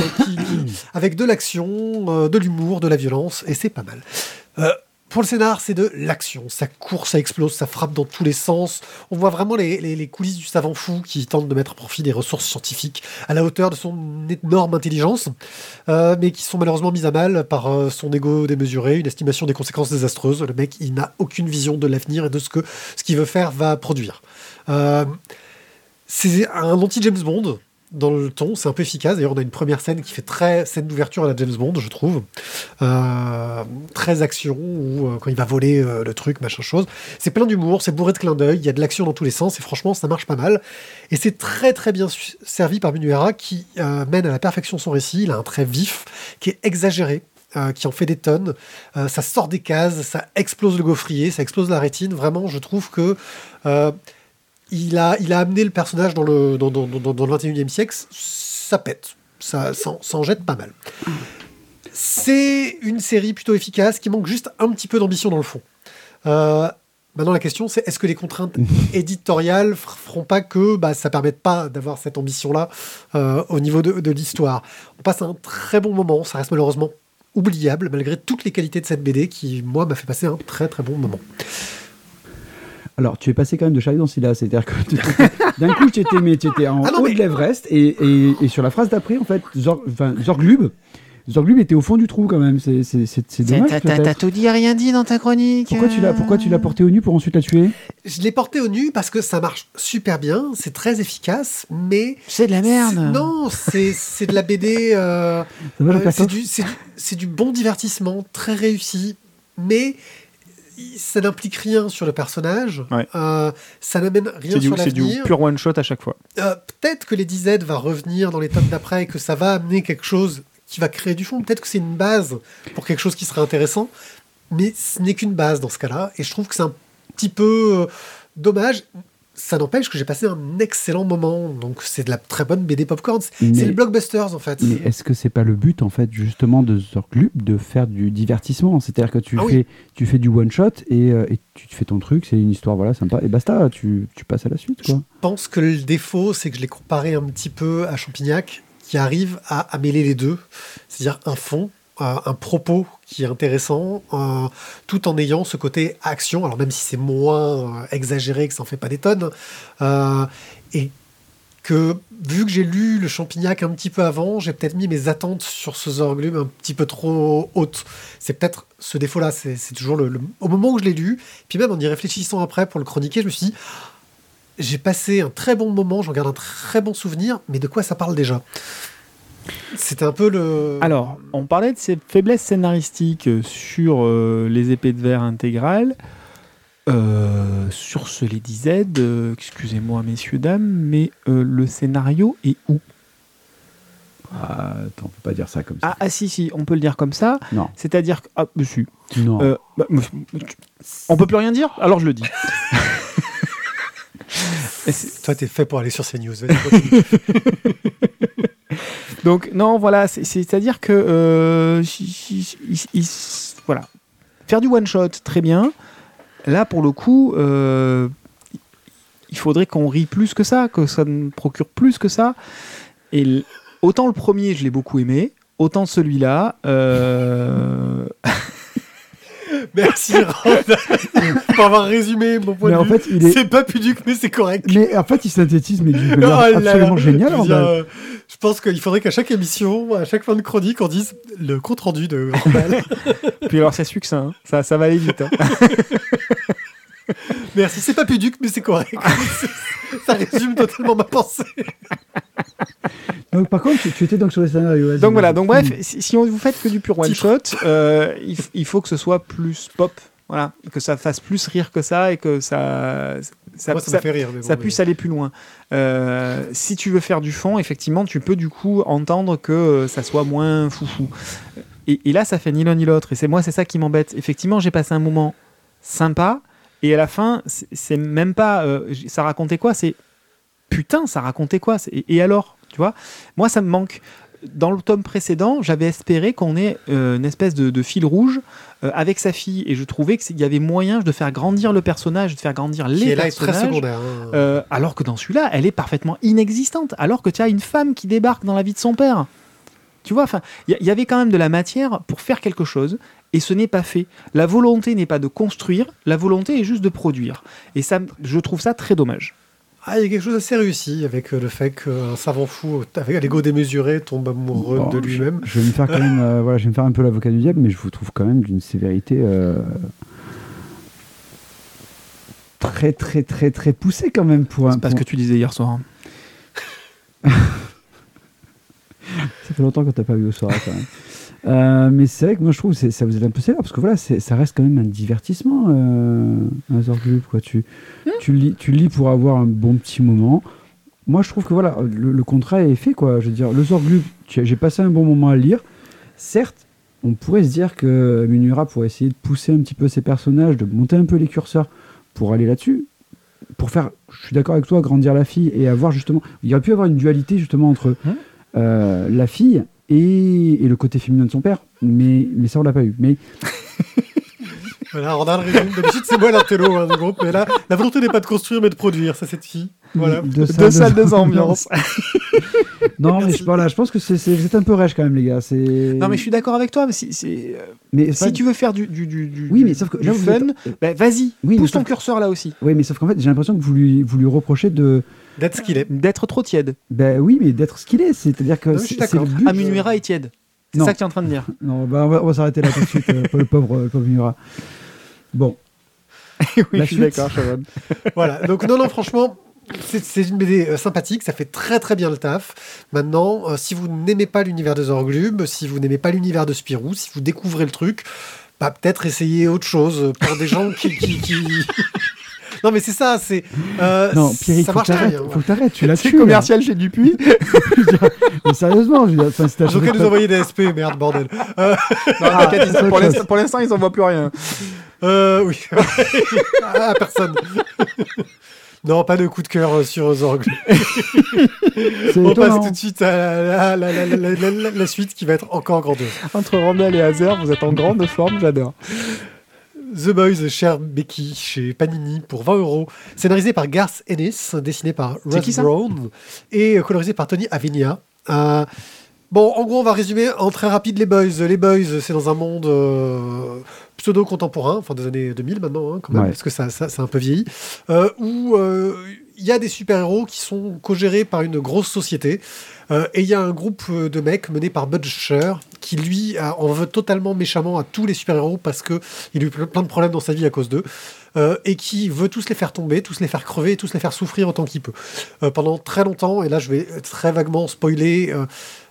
avec de l'action, de l'humour, de la violence, et c'est pas mal. Pour le scénar, c'est de l'action. Ça court, ça explose, ça frappe dans tous les sens. On voit vraiment les coulisses du savant fou qui tente de mettre à profit des ressources scientifiques à la hauteur de son énorme intelligence, euh, mais qui sont malheureusement mises à mal par euh, son ego démesuré, une estimation des conséquences désastreuses. Le mec, il n'a aucune vision de l'avenir et de ce que ce qu'il veut faire va produire. Euh, c'est un anti-James Bond dans le ton, c'est un peu efficace. D'ailleurs, on a une première scène qui fait très scène d'ouverture à la James Bond, je trouve. Euh, très action, où euh, quand il va voler euh, le truc, machin chose. C'est plein d'humour, c'est bourré de clins d'œil, il y a de l'action dans tous les sens, et franchement, ça marche pas mal. Et c'est très très bien servi par Minuera, qui mène à la perfection son récit. Il a un trait vif, qui est exagéré. qui en fait des tonnes, ça sort des cases, ça explose le gaufrier, ça explose la rétine. Vraiment, je trouve que il a, il a amené le personnage dans le, dans, dans, dans, dans le 21e siècle, ça pète, ça, ça, en- ça en jette pas mal. C'est une série plutôt efficace qui manque juste un petit peu d'ambition dans le fond. Euh, maintenant, la question, c'est est-ce que les contraintes [laughs] éditoriales feront pas que bah, ça permette pas d'avoir cette ambition-là euh, au niveau de, de l'histoire? On passe un très bon moment, ça reste malheureusement oubliable malgré toutes les qualités de cette BD qui, moi, m'a fait passer un très très bon moment. Alors, tu es passé quand même de Charlie dans Scylla, c'est-à-dire que d'un coup, tu étais, mais tu étais en Ah non, haut mais- de l'Everest, et, et, et sur la phrase d'après, en fait, Zor, enfin, Zorglub Zorglub était au fond du trou quand même. C'est c'est- c'est- c'est dommage. T'as- T'as peut-être. t'as tout dit et rien dit dans ta chronique. Pourquoi tu l'as pourquoi tu l'as porté au nu pour ensuite la tuer? Je l'ai porté au nu parce que ça marche super bien, c'est très efficace, mais C'est de la merde. c'est- non, c'est c'est de la BD. euh, euh, c'est du, c'est du- c'est du bon divertissement, très réussi, mais ça n'implique rien sur le personnage. Ouais. euh, ça n'amène rien du, sur c'est du l'avenir. pur one shot à chaque fois. Euh, Peut-être que les DZ va revenir dans les tomes d'après et que ça va amener quelque chose qui va créer du fond. Peut-être que c'est une base pour quelque chose qui serait intéressant, mais ce n'est qu'une base dans ce cas-là. Et je trouve que c'est un petit peu euh, dommage. Ça n'empêche que j'ai passé un excellent moment. Donc c'est de la très bonne BD popcorn. C'est le blockbusters en fait. Mais est-ce que c'est pas le but en fait justement de Zorglub de faire du divertissement? C'est-à-dire que tu Ah oui. fais tu fais du one shot et, euh, et tu te fais ton truc, c'est une histoire voilà sympa et basta, tu, tu passes à la suite quoi. Je pense que le défaut, c'est que je l'ai comparé un petit peu à Champignac, qui arrive à, à mêler les deux, c'est-à-dire un fond, un propos qui est intéressant, euh, tout en ayant ce côté action, alors même si c'est moins euh, exagéré, que ça en fait pas des tonnes, euh, et que vu que j'ai lu le Champignac un petit peu avant, j'ai peut-être mis mes attentes sur ce Zorglum un petit peu trop hautes. C'est peut-être ce défaut-là, c'est c'est toujours le, le- au moment où je l'ai lu, puis même en y réfléchissant après pour le chroniquer, je me suis dit, j'ai passé un très bon moment, j'en garde un très bon souvenir, mais de quoi ça parle déjà? C'était un peu le. Alors, on parlait de ces faiblesses scénaristiques sur euh, les épées de verre intégrales. Euh, sur ce Lady Z, euh, excusez-moi messieurs, dames, mais euh, le scénario est où? Ah, attends, on peut pas dire ça comme ça. ah, ah, si, si, on peut le dire comme ça. Non, C'est-à-dire que... Ah, monsieur. non. Euh, bah, on peut plus rien dire? Alors je le dis. [laughs] C'est- Toi, t'es fait pour aller sur ces news. vas-y, continue. [laughs] [laughs] Donc non, voilà, c'est- c'est-à-dire que euh, voilà, faire du one shot, très bien. Là, pour le coup, euh, il faudrait qu'on rie plus que ça, que ça nous procure plus que ça. Et autant le premier, je l'ai beaucoup aimé, autant celui-là. euh, [laughs] Merci, Rand, [laughs] pour avoir résumé mon point mais de en vue. fait, il est C'est pas pudique, mais c'est correct. mais en fait, il synthétise mais d'une Oh manière là. absolument géniale. Euh, je pense qu'il faudrait qu'à chaque émission, à chaque fin de chronique, on dise le compte rendu de Randall. [laughs] Puis alors, c'est succinct, hein. ça, ça va aller vite. hein. [laughs] Merci, c'est pas pudique, mais c'est correct. [laughs] ça résume totalement ma pensée. Donc, par contre, tu, tu étais donc sur les scénarios. Donc voilà, donc bref, si, si on vous faites que du pur one shot, euh, il, il faut que ce soit plus pop, voilà, que ça fasse plus rire que ça et que ça, ça, Moi, ça, ça- me fait rire. mais bon, ça mais- puisse aller plus loin. Euh, si tu veux faire du fond, effectivement, tu peux du coup entendre que euh, ça soit moins foufou. Et, et là, ça fait ni l'un ni l'autre. Et c'est moi, c'est ça qui m'embête. Effectivement, j'ai passé un moment sympa. Et à la fin, c'est- même pas. euh, ça racontait quoi? C'est putain, ça racontait quoi? Et, et alors? Tu vois? Moi, ça me manque. Dans le tome précédent, j'avais espéré qu'on ait euh, une espèce de, de fil rouge euh, avec sa fille. Et je trouvais qu'il y avait moyen de faire grandir le personnage, de faire grandir les qui est là est très secondaire. hein. Euh, alors que dans celui-là, elle est parfaitement inexistante. Alors que tu as une femme qui débarque dans la vie de son père. Tu vois, enfin, il y, y avait quand même de la matière pour faire quelque chose, et ce n'est pas fait. La volonté n'est pas de construire, la volonté est juste de produire. Et ça, je trouve ça très dommage. Ah, il y a quelque chose d'assez réussi avec euh, le fait qu'un savant fou, avec un ego démesuré, tombe amoureux Bon, de lui-même. Je vais me faire quand même, euh, voilà, je vais me faire un peu l'avocat du diable, mais je vous trouve quand même d'une sévérité euh, très très très très poussée quand même pour un. C'est pas ce que tu disais hier soir. [laughs] Ça fait longtemps que t'as pas vu au soir quand même. [laughs] Euh, mais c'est vrai que moi je trouve que ça vous est un peu sévère parce que voilà, ça reste quand même un divertissement, euh, un Zorglub, quoi. Tu, tu, lis, tu lis pour avoir un bon petit moment. Moi je trouve que voilà, le, le contrat est fait, quoi. Je veux dire, le Zorglub, tu- j'ai passé un bon moment à le lire. Certes, on pourrait se dire que Minura pourrait essayer de pousser un petit peu ses personnages, de monter un peu les curseurs pour aller là-dessus. Pour faire, je suis d'accord avec toi, grandir la fille et avoir justement. Il y aurait pu avoir une dualité justement entre Hum. euh, la fille et, et le côté féminin de son père. Mais, mais ça, on l'a pas eu. Mais [laughs] Voilà, Randall résume. D'habitude, c'est moi l'intello hein, du groupe, mais là, la volonté n'est pas de construire, mais de produire, ça, cette fille. Voilà. deux Deux salles, deux [laughs] ambiances. [laughs] Non, mais je, voilà, je pense que c'est, c'est- vous êtes un peu rêche quand même, les gars. C'est... Non, mais je suis d'accord avec toi. Mais si, c'est- euh, Mais si pas- tu veux faire du, du, du, du- Oui, mais sauf que du là, fun, êtes- bah, vas-y, Oui, pousse ton sauf- curseur là aussi. Oui, mais sauf qu'en fait, j'ai l'impression que vous lui, vous lui reprochez de. D'être ce qu'il est. D'être trop tiède. Ben oui, mais d'être ce qu'il est. C'est-à-dire que Non, je suis d'accord. Amunuera est tiède. C'est ça que tu es en train de dire. Non, bah, on va, s'arrêter là tout de suite euh, le pauvre, le pauvre Murat. Bon, [laughs] oui, La je suis d'accord, Chavon. [laughs] Voilà, donc non, non, franchement, c'est c'est une BD euh, sympathique, ça fait très très bien le taf. Maintenant, euh, si vous n'aimez pas l'univers de Zorglub, si vous n'aimez pas l'univers de Spirou, si vous découvrez le truc, bah, peut-être essayer autre chose pour des gens qui. qui- qui- non, mais c'est ça, c'est. euh, non, Pierrick, ça faut t'arrêtes, bien. faut que t'arrêtes, tu [laughs] l'as C'est tué. là. commercial chez Dupuis. [laughs] Mais sérieusement, je veux dire, enfin, si t'as Ils ont changé qu'à de nous envoyer des SP, merde, bordel. Euh, Non, [laughs] t'inquiète, ils- c'est pour l'instant- pour l'instant, ils n'envoient plus rien. euh, oui. à personne. Non, pas de coup de cœur euh, sur. C'est On passe tout de suite à la, la- la- la- la- la- la suite qui va être encore grandeuse. Entre Randall et Hazer, vous êtes en grande forme, j'adore. The Boys, cher Becky, chez Panini, pour 20 euros. Scénarisé par Garth Ennis, dessiné par Russ Brown et colorisé par Tony Avenia. Euh, bon, en gros, on va résumer en très rapide les Boys. Les Boys, c'est dans un monde euh, pseudo-contemporain, enfin des années 2000 maintenant, hein, quand même, Ouais. parce que ça, ça, c'est un peu vieilli, euh, où euh, il y a des super-héros qui sont co-gérés par une grosse société. Euh, et il y a un groupe euh, de mecs mené par Butcher qui, lui, en veut totalement méchamment à tous les super-héros parce que il a eu ple- plein de problèmes dans sa vie à cause d'eux. euh, et qui veut tous les faire tomber, tous les faire crever, tous les faire souffrir autant qu'il peut. Pendant très longtemps, et là je vais très vaguement spoiler,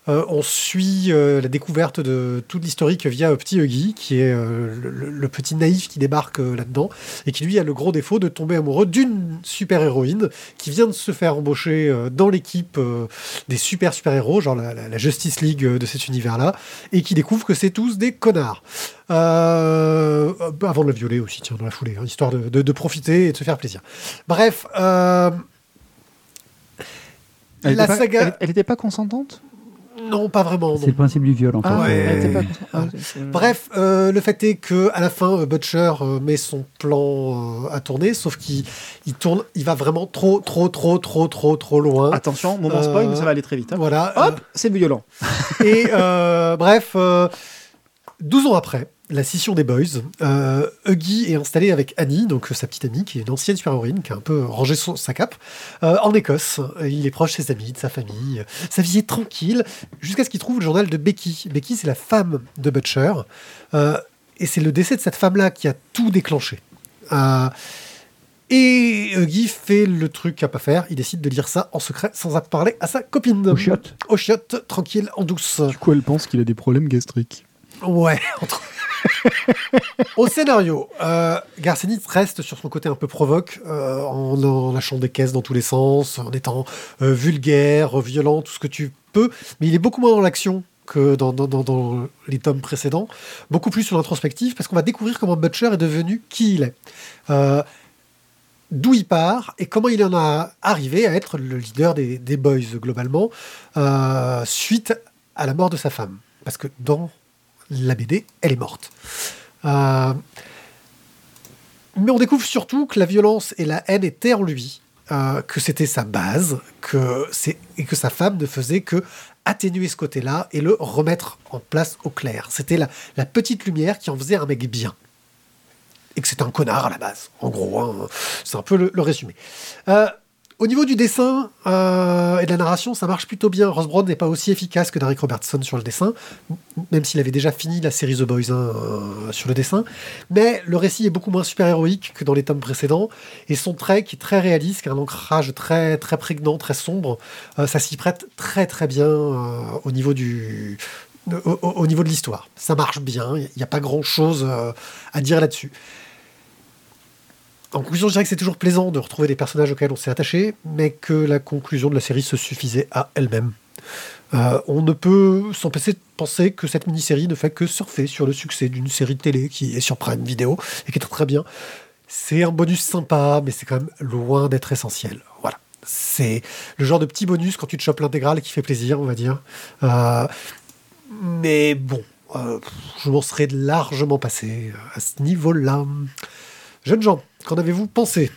euh, on suit euh, la découverte de toute l'historique via Petit Huggy, qui est euh, le, petit naïf qui débarque là-dedans, et qui lui a le gros défaut de tomber amoureux d'une super-héroïne qui vient de se faire embaucher dans l'équipe des super super-héros, genre la, la- la Justice League de cet univers-là, et qui découvre que c'est tous des connards. Avant de le violer aussi, tiens, dans la foulée, hein, histoire de, de- de profiter et de se faire plaisir. Bref, Elle la était saga... Elle n'était pas consentante? Non, pas vraiment. C'est le principe du viol, en fait. Ah, ouais. consentante. Ah, c'est- Bref, euh, le fait est que à la fin, euh, Butcher euh, met son plan euh, à tourner, sauf qu'il il tourne, il va vraiment trop, trop, trop, trop, trop, trop loin. Attention, moment spoil, mais ça va aller très vite. hein. Voilà. Hop, c'est violent. [laughs] et euh, bref, euh, 12 ans après la scission des Boys, euh, Huggy est installé avec Annie, donc euh, sa petite amie, qui est une ancienne super-héroïne, qui a un peu rangé son- sa cape, euh, en Écosse. Il est proche de ses amis, de sa famille. Sa vie est tranquille, jusqu'à ce qu'il trouve le journal de Becky. Becky, c'est la femme de Butcher. Euh, et c'est le décès de cette femme-là qui a tout déclenché. Euh, et Huggy fait le truc à pas faire. Il décide de lire ça en secret, sans en parler à sa copine. Au chiottes. Au chiottes, tranquille, en douce. Du coup, elle pense qu'il a des problèmes gastriques. Ouais. [laughs] entre- Au scénario, euh, reste sur son côté un peu provoque, euh, en, lâchant des caisses dans tous les sens, en étant euh, vulgaire, violent, tout ce que tu peux, mais il est beaucoup moins dans l'action que dans, les tomes précédents, beaucoup plus sur l'introspectif, parce qu'on va découvrir comment Butcher est devenu qui il est. Euh, D'où il part et comment il en a arrivé à être le leader des, Boys globalement, suite à la mort de sa femme. Parce que dans la BD, elle est morte. Euh, mais on découvre surtout que la violence et la haine étaient en lui, euh, que c'était sa base, que et que sa femme ne faisait que atténuer ce côté-là et le remettre en place au clair. C'était la, la petite lumière qui en faisait un mec bien. Et que c'était un connard à la base, en gros. hein. C'est un peu le, le résumé. Euh, au niveau du dessin euh, et de la narration, ça marche plutôt bien. Ross Brown n'est pas aussi efficace que Derek Robertson sur le dessin, même s'il avait déjà fini la série The Boys hein, euh, sur le dessin. Mais le récit est beaucoup moins super-héroïque que dans les tomes précédents. Et son trait, qui est très réaliste, qui a un ancrage très, très prégnant, très sombre, euh, ça s'y prête très très bien au niveau du. Au, au- au niveau de l'histoire. Ça marche bien, il n'y a pas grand chose à dire là-dessus. En conclusion, je dirais que c'est toujours plaisant de retrouver des personnages auxquels on s'est attaché, mais que la conclusion de la série se suffisait à elle-même. Euh, on ne peut s'empêcher de penser que cette mini-série ne fait que surfer sur le succès d'une série télé qui est sur Prime Video et qui est très, très bien. C'est un bonus sympa, mais c'est quand même loin d'être essentiel. Voilà. C'est le genre de petit bonus quand tu te chopes l'intégrale qui fait plaisir, on va dire. Euh, mais bon, euh, je m'en serais largement passé à ce niveau-là. Jeunes gens, qu'en avez-vous pensé?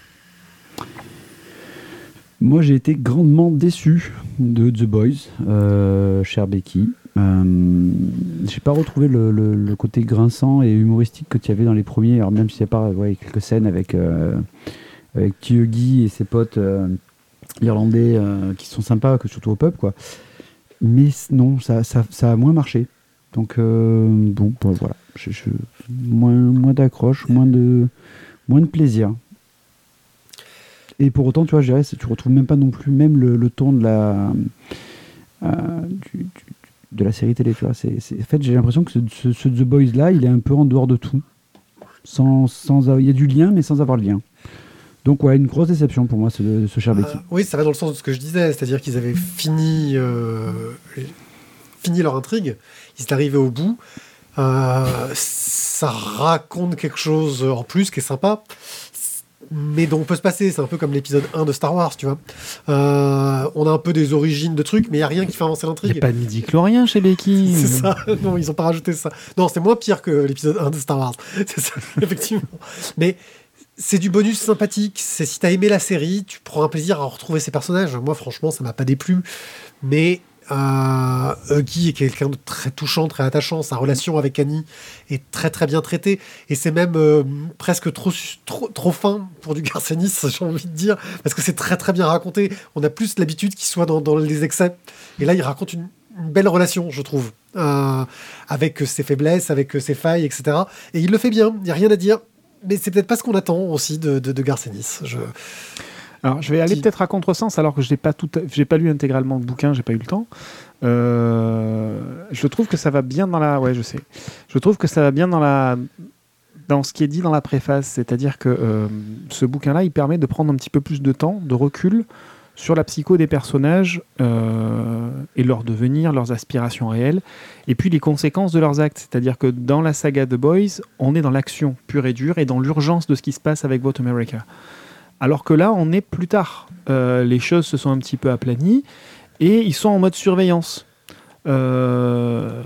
Moi, j'ai été grandement déçu de The Boys, euh, cher Becky. Euh, j'ai pas retrouvé le, côté grinçant et humoristique que tu avais dans les premiers, alors même s'il y a pas quelques scènes avec, euh, avec et ses potes euh, irlandais euh, qui sont sympas, que surtout au pub, quoi. Mais non, ça, ça, ça a moins marché. Donc, bon, bon, voilà. Je- moins moins d'accroche, moins de, moins de plaisir. Et pour autant, tu vois, je dirais, tu retrouves même pas non plus même le, ton de la, euh, de la série télé. Tu vois. En fait, j'ai l'impression que ce, The Boys là, il est un peu en dehors de tout. Sans, sans, il y a du lien, mais sans avoir le lien. Donc, ouais, une grosse déception pour moi, ce, ce cher Becky. Euh, oui, ça va dans le sens de ce que je disais, c'est-à-dire qu'ils avaient fini, euh, fini leur intrigue, ils étaient arrivés au bout. Euh, ça raconte quelque chose en plus qui est sympa, mais dont on peut se passer. C'est un peu comme l'épisode 1 de Star Wars, tu vois. Euh, on a un peu des origines de trucs, mais il n'y a rien qui fait avancer Il n'y l'intrigue. a pas de midi-chlorien chez Becky. [laughs] C'est ça. Non, ils ont pas rajouté ça. Non, c'est moins pire que l'épisode 1 de Star Wars. [laughs] C'est ça, [laughs] effectivement. Mais c'est du bonus sympathique. C'est si t'as aimé la série, tu prends un plaisir à retrouver ces personnages. Moi, franchement, ça m'a pas déplu. Mais euh, Huggy est quelqu'un de très touchant, très attachant. Sa relation avec Annie est très très bien traitée. Et c'est même euh, presque trop, trop, fin pour du Garcenis, [laughs] j'ai envie de dire. Parce que c'est très très bien raconté. On a plus l'habitude qu'il soit dans, les excès. Et là, il raconte une, belle relation, je trouve. Euh, avec ses faiblesses, avec ses failles, etc. Et il le fait bien, il n'y a rien à dire. Mais c'est peut-être pas ce qu'on attend aussi de, de, de. Je... Alors, je vais aller peut-être à contresens, alors que je n'ai pas, tout, pas lu intégralement le bouquin, j'ai pas eu le temps. Euh, je trouve que ça va bien dans la. Ouais, je sais. Je trouve que ça va bien dans la. Dans ce qui est dit dans la préface, c'est-à-dire que euh, ce bouquin-là, il permet de prendre un petit peu plus de temps, de recul sur la psycho des personnages euh, et leur devenir, leurs aspirations réelles, et puis les conséquences de leurs actes. C'est-à-dire que dans la saga The Boys, on est dans l'action pure et dure et dans l'urgence de ce qui se passe avec Vote America. Alors que là, on est plus tard. Euh, les choses se sont un petit peu aplanies et ils sont en mode surveillance. Euh,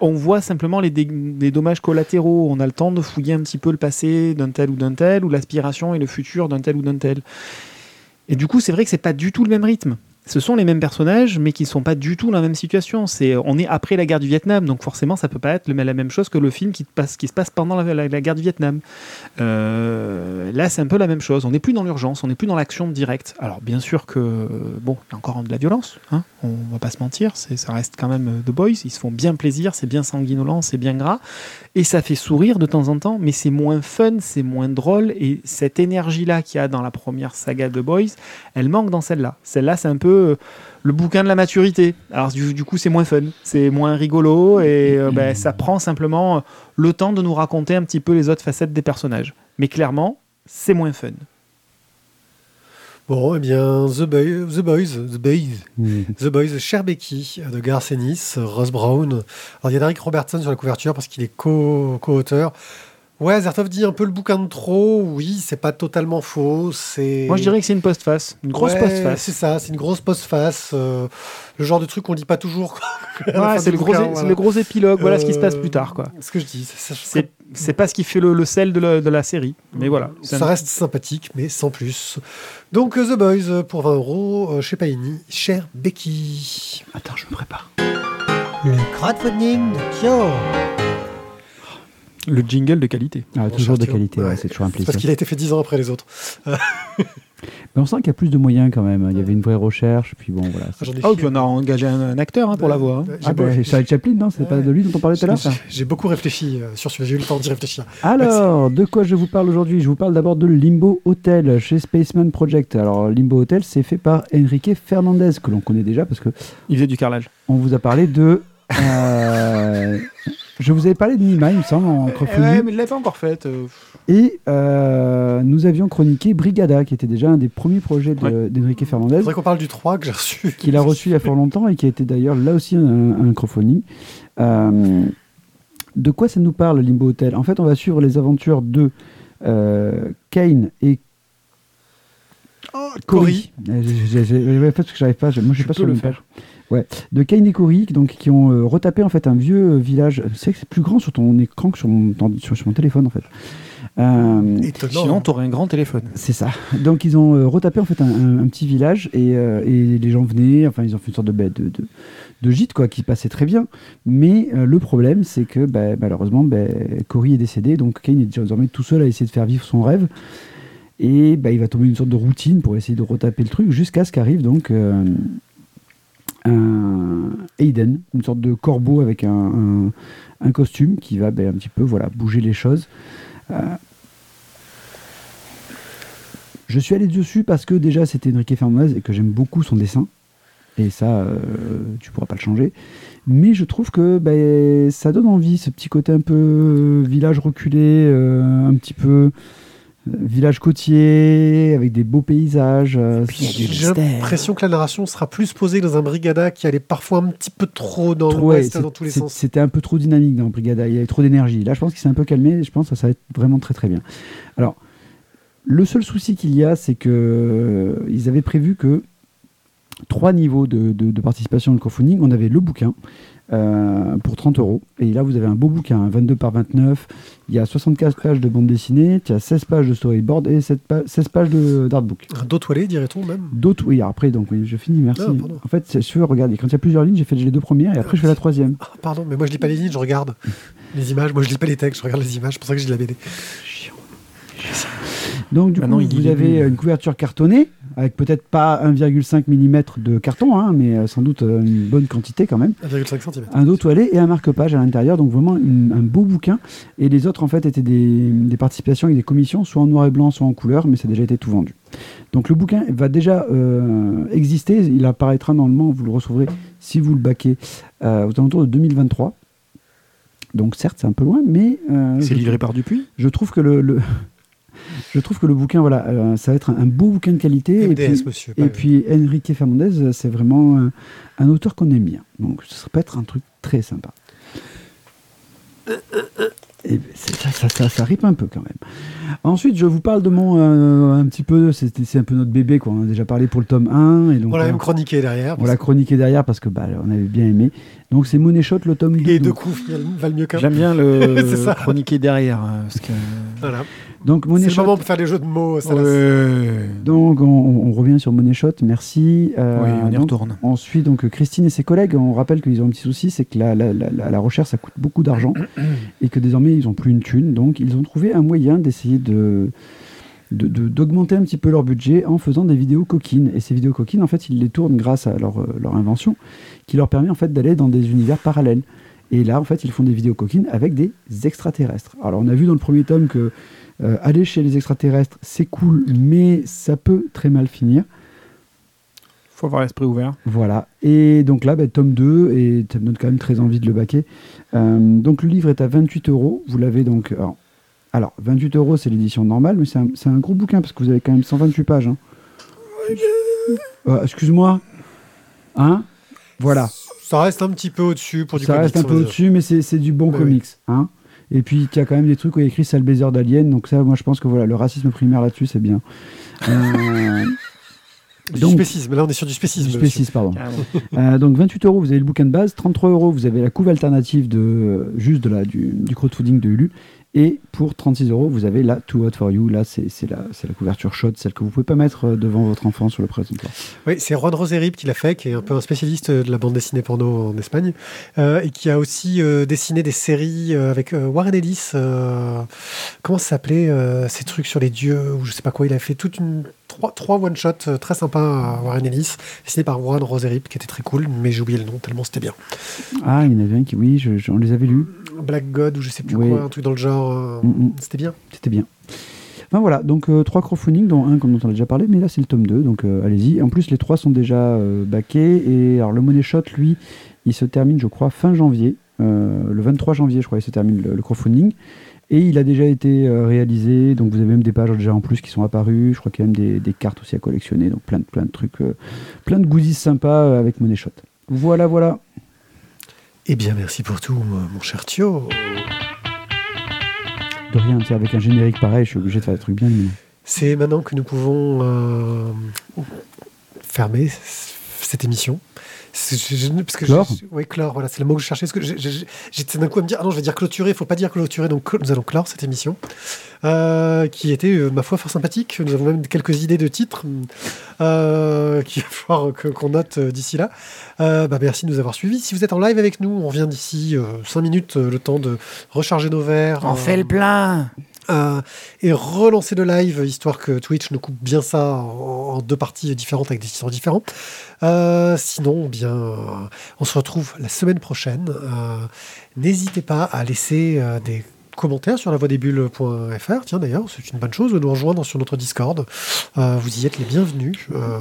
on voit simplement les, dommages collatéraux. On a le temps de fouiller un petit peu le passé d'un tel ou d'un tel, ou l'aspiration et le futur d'un tel ou d'un tel. Et du coup, c'est vrai que c'est pas du tout le même rythme. Ce sont les mêmes personnages, mais qui sont pas du tout dans la même situation. C'est, on est après la guerre du Vietnam, donc forcément, ça peut pas être la même chose que le film qui, se passe pendant la, guerre du Vietnam. Euh, là, c'est un peu la même chose. On n'est plus dans l'urgence, on n'est plus dans l'action directe. Alors, bien sûr que, bon, il y a encore de la violence, hein, on va pas se mentir, c'est, ça reste quand même The Boys, ils se font bien plaisir, c'est bien sanguinolent, c'est bien gras, et ça fait sourire de temps en temps, mais c'est moins fun, c'est moins drôle, et cette énergie-là qu'il y a dans la première saga The Boys, elle manque dans celle-là. Celle-là, c'est un peu euh, le bouquin de la maturité. Alors, du, du coup, c'est moins fun, c'est moins rigolo, et euh, ben, ça prend simplement euh, le temps de nous raconter un petit peu les autres facettes des personnages. Mais clairement, c'est moins fun. Bon, eh bien, The, Boy- The Boys, The Boys, Mm. The Boys, Cher Becky, de Garth Ennis, Ross Brown. Alors, il y a Derek Robertson sur la couverture parce qu'il est co- co-auteur. Ouais, Zertov dit un peu le bouquin de trop. Oui, c'est pas totalement faux. C'est. Moi, je dirais que c'est une postface, une grosse Ouais, postface. C'est ça, c'est une grosse postface. euh, le genre de truc qu'on lit pas toujours. [laughs] Ouais, c'est le, gros, voilà. le gros épilogue. Voilà ce qui se passe Euh, plus tard, quoi. Ce que je dis. C'est c'est pas ce qui fait le, le sel de la, de la série. Mais voilà. Ça un- reste sympathique, mais sans plus. Donc, euh, The Boys euh, pour 20 euros chez Paini. Cher Becky. Attends, je me prépare. Le crowdfunding de Thio. Le jingle de qualité. Ah, Bon, toujours de qualité, ouais, Ouais, c'est toujours un plaisir. parce qu'il a été fait 10 ans après les autres. [laughs] Mais on sent qu'il y a plus de moyens quand même. Il y avait une vraie recherche, puis bon, voilà. Ah, chié. puis on a engagé un, un acteur hein, pour la voix. hein. Ouais, Ah, bah, Charlie Chaplin, non C'est pas Ouais. de lui dont on parlait tout à l'heure j'ai- beaucoup réfléchi euh, sur celui-là. J'ai eu le temps d'y réfléchir. Alors, de quoi je vous parle aujourd'hui? Je vous parle d'abord de Limbo Hotel chez Spaceman Project. Alors, Limbo Hotel, c'est fait par Enrique Fernandez, que l'on connaît déjà parce que Il faisait du carrelage. on vous a parlé de. euh, je vous avais parlé de Nima, il me semble, en crowdfunding. Ouais, mais il l'a pas encore faite. euh. Et euh, nous avions chroniqué Brigada, qui était déjà un des premiers projets de- d'Enrique Il Fernandez, faudrait qu'on parle du 3 que j'ai reçu. qu'il a reçu il y a fort longtemps et qui a été d'ailleurs là aussi un, un crowdfunding. Euh, de quoi ça nous parle, Limbo Hotel En fait, on va suivre les aventures de euh, Kane et Cory. Euh, j'ai- ouais, parce que j'arrive pas, moi je suis Tu pas sur le page. Ouais, de Kane et Cory, donc qui ont euh, retapé en fait un vieux euh, village. C'est que c'est plus grand sur ton écran que sur mon, ton- sur, sur mon téléphone en fait. Euh, Étonnant. Sinon, t'aurais un grand téléphone. c'est ça. Donc ils ont euh, retapé en fait un, un- un petit village et, euh, et les gens venaient, enfin ils ont fait une sorte de, bah, de, de, de gîte quoi, qui passait très bien. Mais euh, le problème c'est que bah, malheureusement bah, Cory est décédé, donc Kane est désormais tout seul à essayer de faire vivre son rêve. Et bah, il va tomber une sorte de routine pour essayer de retaper le truc jusqu'à ce qu'arrive donc euh, un Aiden, une sorte de corbeau avec un, costume qui va ben, un petit peu voilà, bouger les choses. Euh, je suis allé dessus parce que déjà c'était Enrique Fernandez et que j'aime beaucoup son dessin. Et ça, euh, tu pourras pas le changer. Mais je trouve que ben, ça donne envie, ce petit côté un peu euh, village reculé, un petit peu village côtier, avec des beaux paysages. euh, J'ai mystère. l'impression que la narration sera plus posée dans un Brigada qui allait parfois un petit peu trop dans ouais, l'ouest, dans tous les sens. C'était un peu trop dynamique dans Brigada, il y avait trop d'énergie. Là, je pense qu'il s'est un peu calmé et je pense que ça va être vraiment très très bien. Alors, le seul souci qu'il y a, c'est que euh, ils avaient prévu que trois niveaux de, de- de participation au crowdfunding. On avait le bouquin euh, pour 30 euros. Et là, vous avez un beau bouquin, un 22 par 29. Il y a 74 pages de bande dessinée, il y a 16 pages de storyboard et 7 pa- 16 pages de- d'artbook. Toilé, dirait-on même. D'autres, oui, après, donc oui, je finis, merci. Ah, en fait, c'est- je veux regarder. Quand il y a plusieurs lignes, j'ai fait les deux premières et après, je fais la troisième. Ah, pardon, mais moi je lis pas les lignes, je regarde [laughs] les images. Moi je lis pas les textes, je regarde les images. C'est pour ça que lis la BD. Donc du Maintenant, coup, vous avez une couverture cartonnée, avec peut-être pas 1,5 mm de carton, hein, mais euh, sans doute euh, une bonne quantité quand même. 1,5 cm. Un dos toilé et un marque-page à l'intérieur, donc vraiment une- un beau bouquin. Et les autres, en fait, étaient des, des participations et des commissions, soit en noir et blanc, soit en couleur, mais ça a déjà été tout vendu. Donc le bouquin va déjà euh, exister, il apparaîtra normalement, vous le recevrez si vous le baquez euh, aux alentours de 2023. Donc certes, c'est un peu loin, mais euh, C'est livré par Dupuis? je trouve que le, le- je trouve que le bouquin, voilà, euh, ça va être un, un beau bouquin de qualité. Et puis, monsieur. et pas- puis Enrique Fernandez, c'est vraiment un, un auteur qu'on aime bien. Donc ça peut être un truc très sympa. Et ben, ça, ça, ça, ça rip un peu quand même. Ensuite, je vous parle de mon euh, un petit peu, c'est c'est un peu notre bébé quoi. On a déjà parlé pour le tome 1 et donc on l'a même chroniqué derrière. on l'a chroniqué derrière parce que bah, on avait bien aimé. Donc c'est Money Shot le tome 2. Et deux coups valent mieux qu'un. J'aime bien le [laughs] chroniquer derrière. hein, parce que... Voilà. Donc C'est le moment pour faire les jeux de mots. Ouais. Donc on, on revient sur Money Shot, merci. Euh, Oui, on y donc, retourne. on suit donc Christine et ses collègues. On rappelle qu'ils ont un petit souci, c'est que la, la, la- la- la recherche ça coûte beaucoup d'argent [coughs] et que désormais ils n'ont plus une thune. Donc ils ont trouvé un moyen d'essayer de de- de- d'augmenter un petit peu leur budget en faisant des vidéos coquines. Et ces vidéos coquines, en fait, ils les tournent grâce à leur, euh, leur invention qui leur permet en fait d'aller dans des univers parallèles. Et là, en fait, ils font des vidéos coquines avec des extraterrestres. Alors, on a vu dans le premier tome que euh, aller chez les extraterrestres, c'est cool, mais ça peut très mal finir. faut avoir l'esprit ouvert. Voilà. Et donc là, bah, tome 2, et ça me donne quand même très envie de le baquer. Euh, donc le livre est à 28 euros. Vous l'avez donc. Alors, alors, 28 euros, c'est l'édition normale, mais c'est un, c'est un gros bouquin parce que vous avez quand même 128 pages. hein. Euh, Excuse-moi. Hein? Voilà. Ça reste un petit peu au-dessus pour du Ça reste un comics, peu au-dessus, mais c'est c'est du bon Bah comics. Hein et puis, il y a quand même des trucs où il y a écrit sale baiser d'alien. Donc, ça, moi, je pense que voilà, le racisme primaire là-dessus, c'est bien. Euh, [laughs] Du Donc- spécisme. Là, on est sur du spécisme. du monsieur. spécisme, pardon. Ah Euh, donc 28 euros, vous avez le bouquin de base. 33 euros, vous avez la couve alternative de euh, juste de la, du, du crowdfunding de Ulu. Et pour 36 euros, vous avez la Too Hot for You. Là, c'est la, couverture chaude, celle que vous pouvez pas mettre euh, devant votre enfant sur le présentoir. Oui, c'est Juan Roserip qui l'a fait, qui est un peu un spécialiste de la bande dessinée porno en Espagne, euh, et qui a aussi euh, dessiné des séries euh, avec euh, Warren Ellis. euh, comment ça s'appelait euh, ces trucs sur les dieux ou je sais pas quoi. Il a fait toute une trois, trois one shot euh, très sympa à Warren Ellis, dessiné par Juan Roserip, qui était très cool, mais j'ai oublié le nom tellement c'était bien. Ah, il y en avait un qui, oui, je, je- on les avait lus. Black God ou je sais plus Oui. quoi, un truc dans le genre. Euh, Mm, mm. C'était bien. C'était bien. Enfin voilà, donc euh, trois crowdfunding, dont un comme dont on a déjà parlé, mais là c'est le tome 2, donc euh, allez-y. En plus, les trois sont déjà backés. Et alors le Money Shot, lui, il se termine, je crois, fin janvier. Le 23 janvier, je crois, il se termine le, le crowdfunding. Et il a déjà été réalisé, donc vous avez même des pages déjà en plus qui sont apparues. Je crois qu'il y a même des, des cartes aussi à collectionner, donc plein de, plein de trucs, plein de goodies sympas avec Money Shot. Voilà, voilà. Eh bien, merci pour tout, mon cher Thio. De rien, avec un générique pareil, je suis obligé de faire des trucs bien mignons. C'est maintenant que nous pouvons euh, fermer cette émission. C'est- je- je- parce que Clore je- Oui, clore, voilà, c'est le mot que je cherchais. Parce que j'étais d'un coup à me dire, ah non, je vais dire clôturer, il faut pas dire clôturer, donc nous allons clore cette émission, euh, qui était, euh, ma foi, fort sympathique. Nous avons même quelques idées de titres euh, qu'il va falloir qu'on note euh, d'ici là. Euh, bah, merci de nous avoir suivis. Si vous êtes en live avec nous, on revient d'ici 5 minutes, euh, le temps de recharger nos verres. On euh, fait le plein Euh, et relancer le live, histoire que Twitch nous coupe bien ça en, deux parties différentes avec des titres différents. Euh, sinon, bien, on se retrouve la semaine prochaine. Euh, N'hésitez pas à laisser euh, des commentaires sur la voix des bulles.fr. Tiens, d'ailleurs, c'est une bonne chose de nous rejoindre sur notre Discord. Euh, vous y êtes les bienvenus. Euh,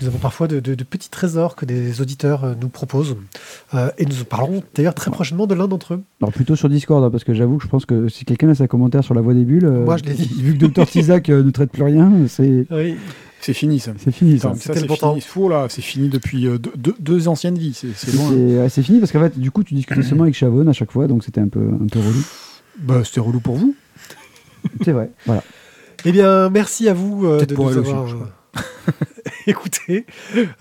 nous avons parfois de, de- de petits trésors que des auditeurs euh, nous proposent. Euh, et nous parlerons d'ailleurs très prochainement de l'un d'entre eux. Alors plutôt sur Discord, hein, parce que j'avoue que je pense que si quelqu'un a sa commentaire sur la voix des bulles, euh, Moi, je l'ai dit. [laughs] vu que Dr euh, ne traite plus rien, c'est Oui. C'est fini ça. c'est fini ça. C'était fini. Fou, là, c'est fini depuis euh, deux, anciennes vies. C'est c'est ouais, fini parce qu'en fait, du coup, tu discutais seulement avec Chavon à chaque fois, donc c'était un peu, un peu relou. Bah, c'était relou pour vous. C'est vrai, voilà. Eh bien, merci à vous euh, de nous avoir euh, [laughs] écoutés.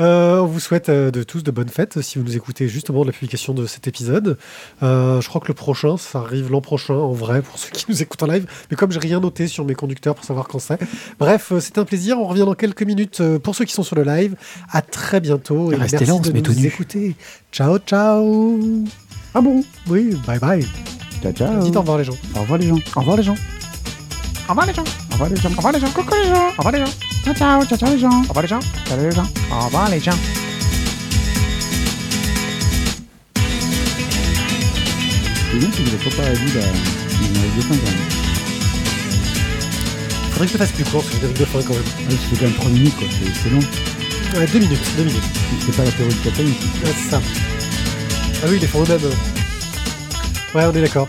Euh, on vous souhaite euh, de tous de bonnes fêtes si vous nous écoutez justement de la publication de cet épisode. Je crois que le prochain, ça arrive l'an prochain en vrai pour [laughs] ceux qui nous écoutent en live. Mais comme j'ai rien noté sur mes conducteurs pour savoir quand c'est. Bref, c'était un plaisir. On revient dans quelques minutes pour ceux qui sont sur le live. À très bientôt et Restez merci là, on de nous nu. écouter. Ciao, ciao. Ah bon? Oui, bye bye. Ciao, ciao. Dites au revoir les gens. Au revoir les gens. Au revoir les gens. Au revoir les gens. Au revoir les gens. Au revoir les gens. Coucou les gens. Au revoir les gens. Ciao, ciao, ciao, ciao les gens. Au revoir les gens. Salut les gens. Au revoir les gens. C'est bien si vous n'avez pas dit la de fin quand. Faudrait que je fasse plus court, ce générique de fin quand même. Ah, c'est quand même 3 minutes quoi, c'est c'est long. Ouais, deux minutes, deux minutes. C'est pas la théorie de. Ouais, c'est ça. Ah oui, ils les font eux-mêmes. Ouais, on est d'accord.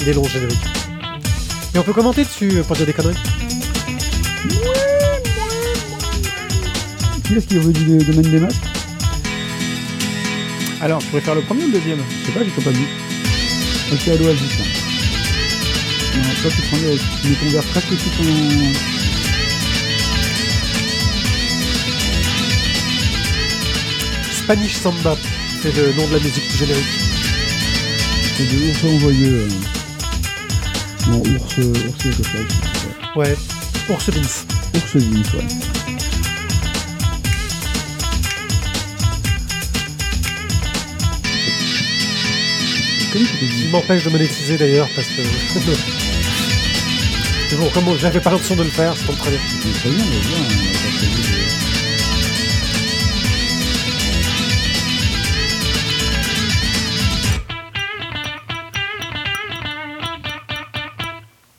Il est long, le générique. Et on peut commenter dessus euh, pour dire des conneries. Qui est-ce qui revenu du domaine des masques Alors, je pourrais faire le premier ou le deuxième? Je sais pas, j'ai pas vu. Ok, à l'oasis là. Non, toi tu prends les, tu mets ton verre presque sous ton... Spanish Samba, c'est le nom de la musique du générique. C'est de ours envoyeux. euh. Non, ours, euh, ours quelque chose. Ouais. Ours Vince. Ours Vince, ouais. Il m'empêche de monétiser d'ailleurs parce que. [laughs] Mais bon, comme j'avais pas l'intention de le faire, tombe très bien. C'est très bien, mais bien, on a pas prévu de-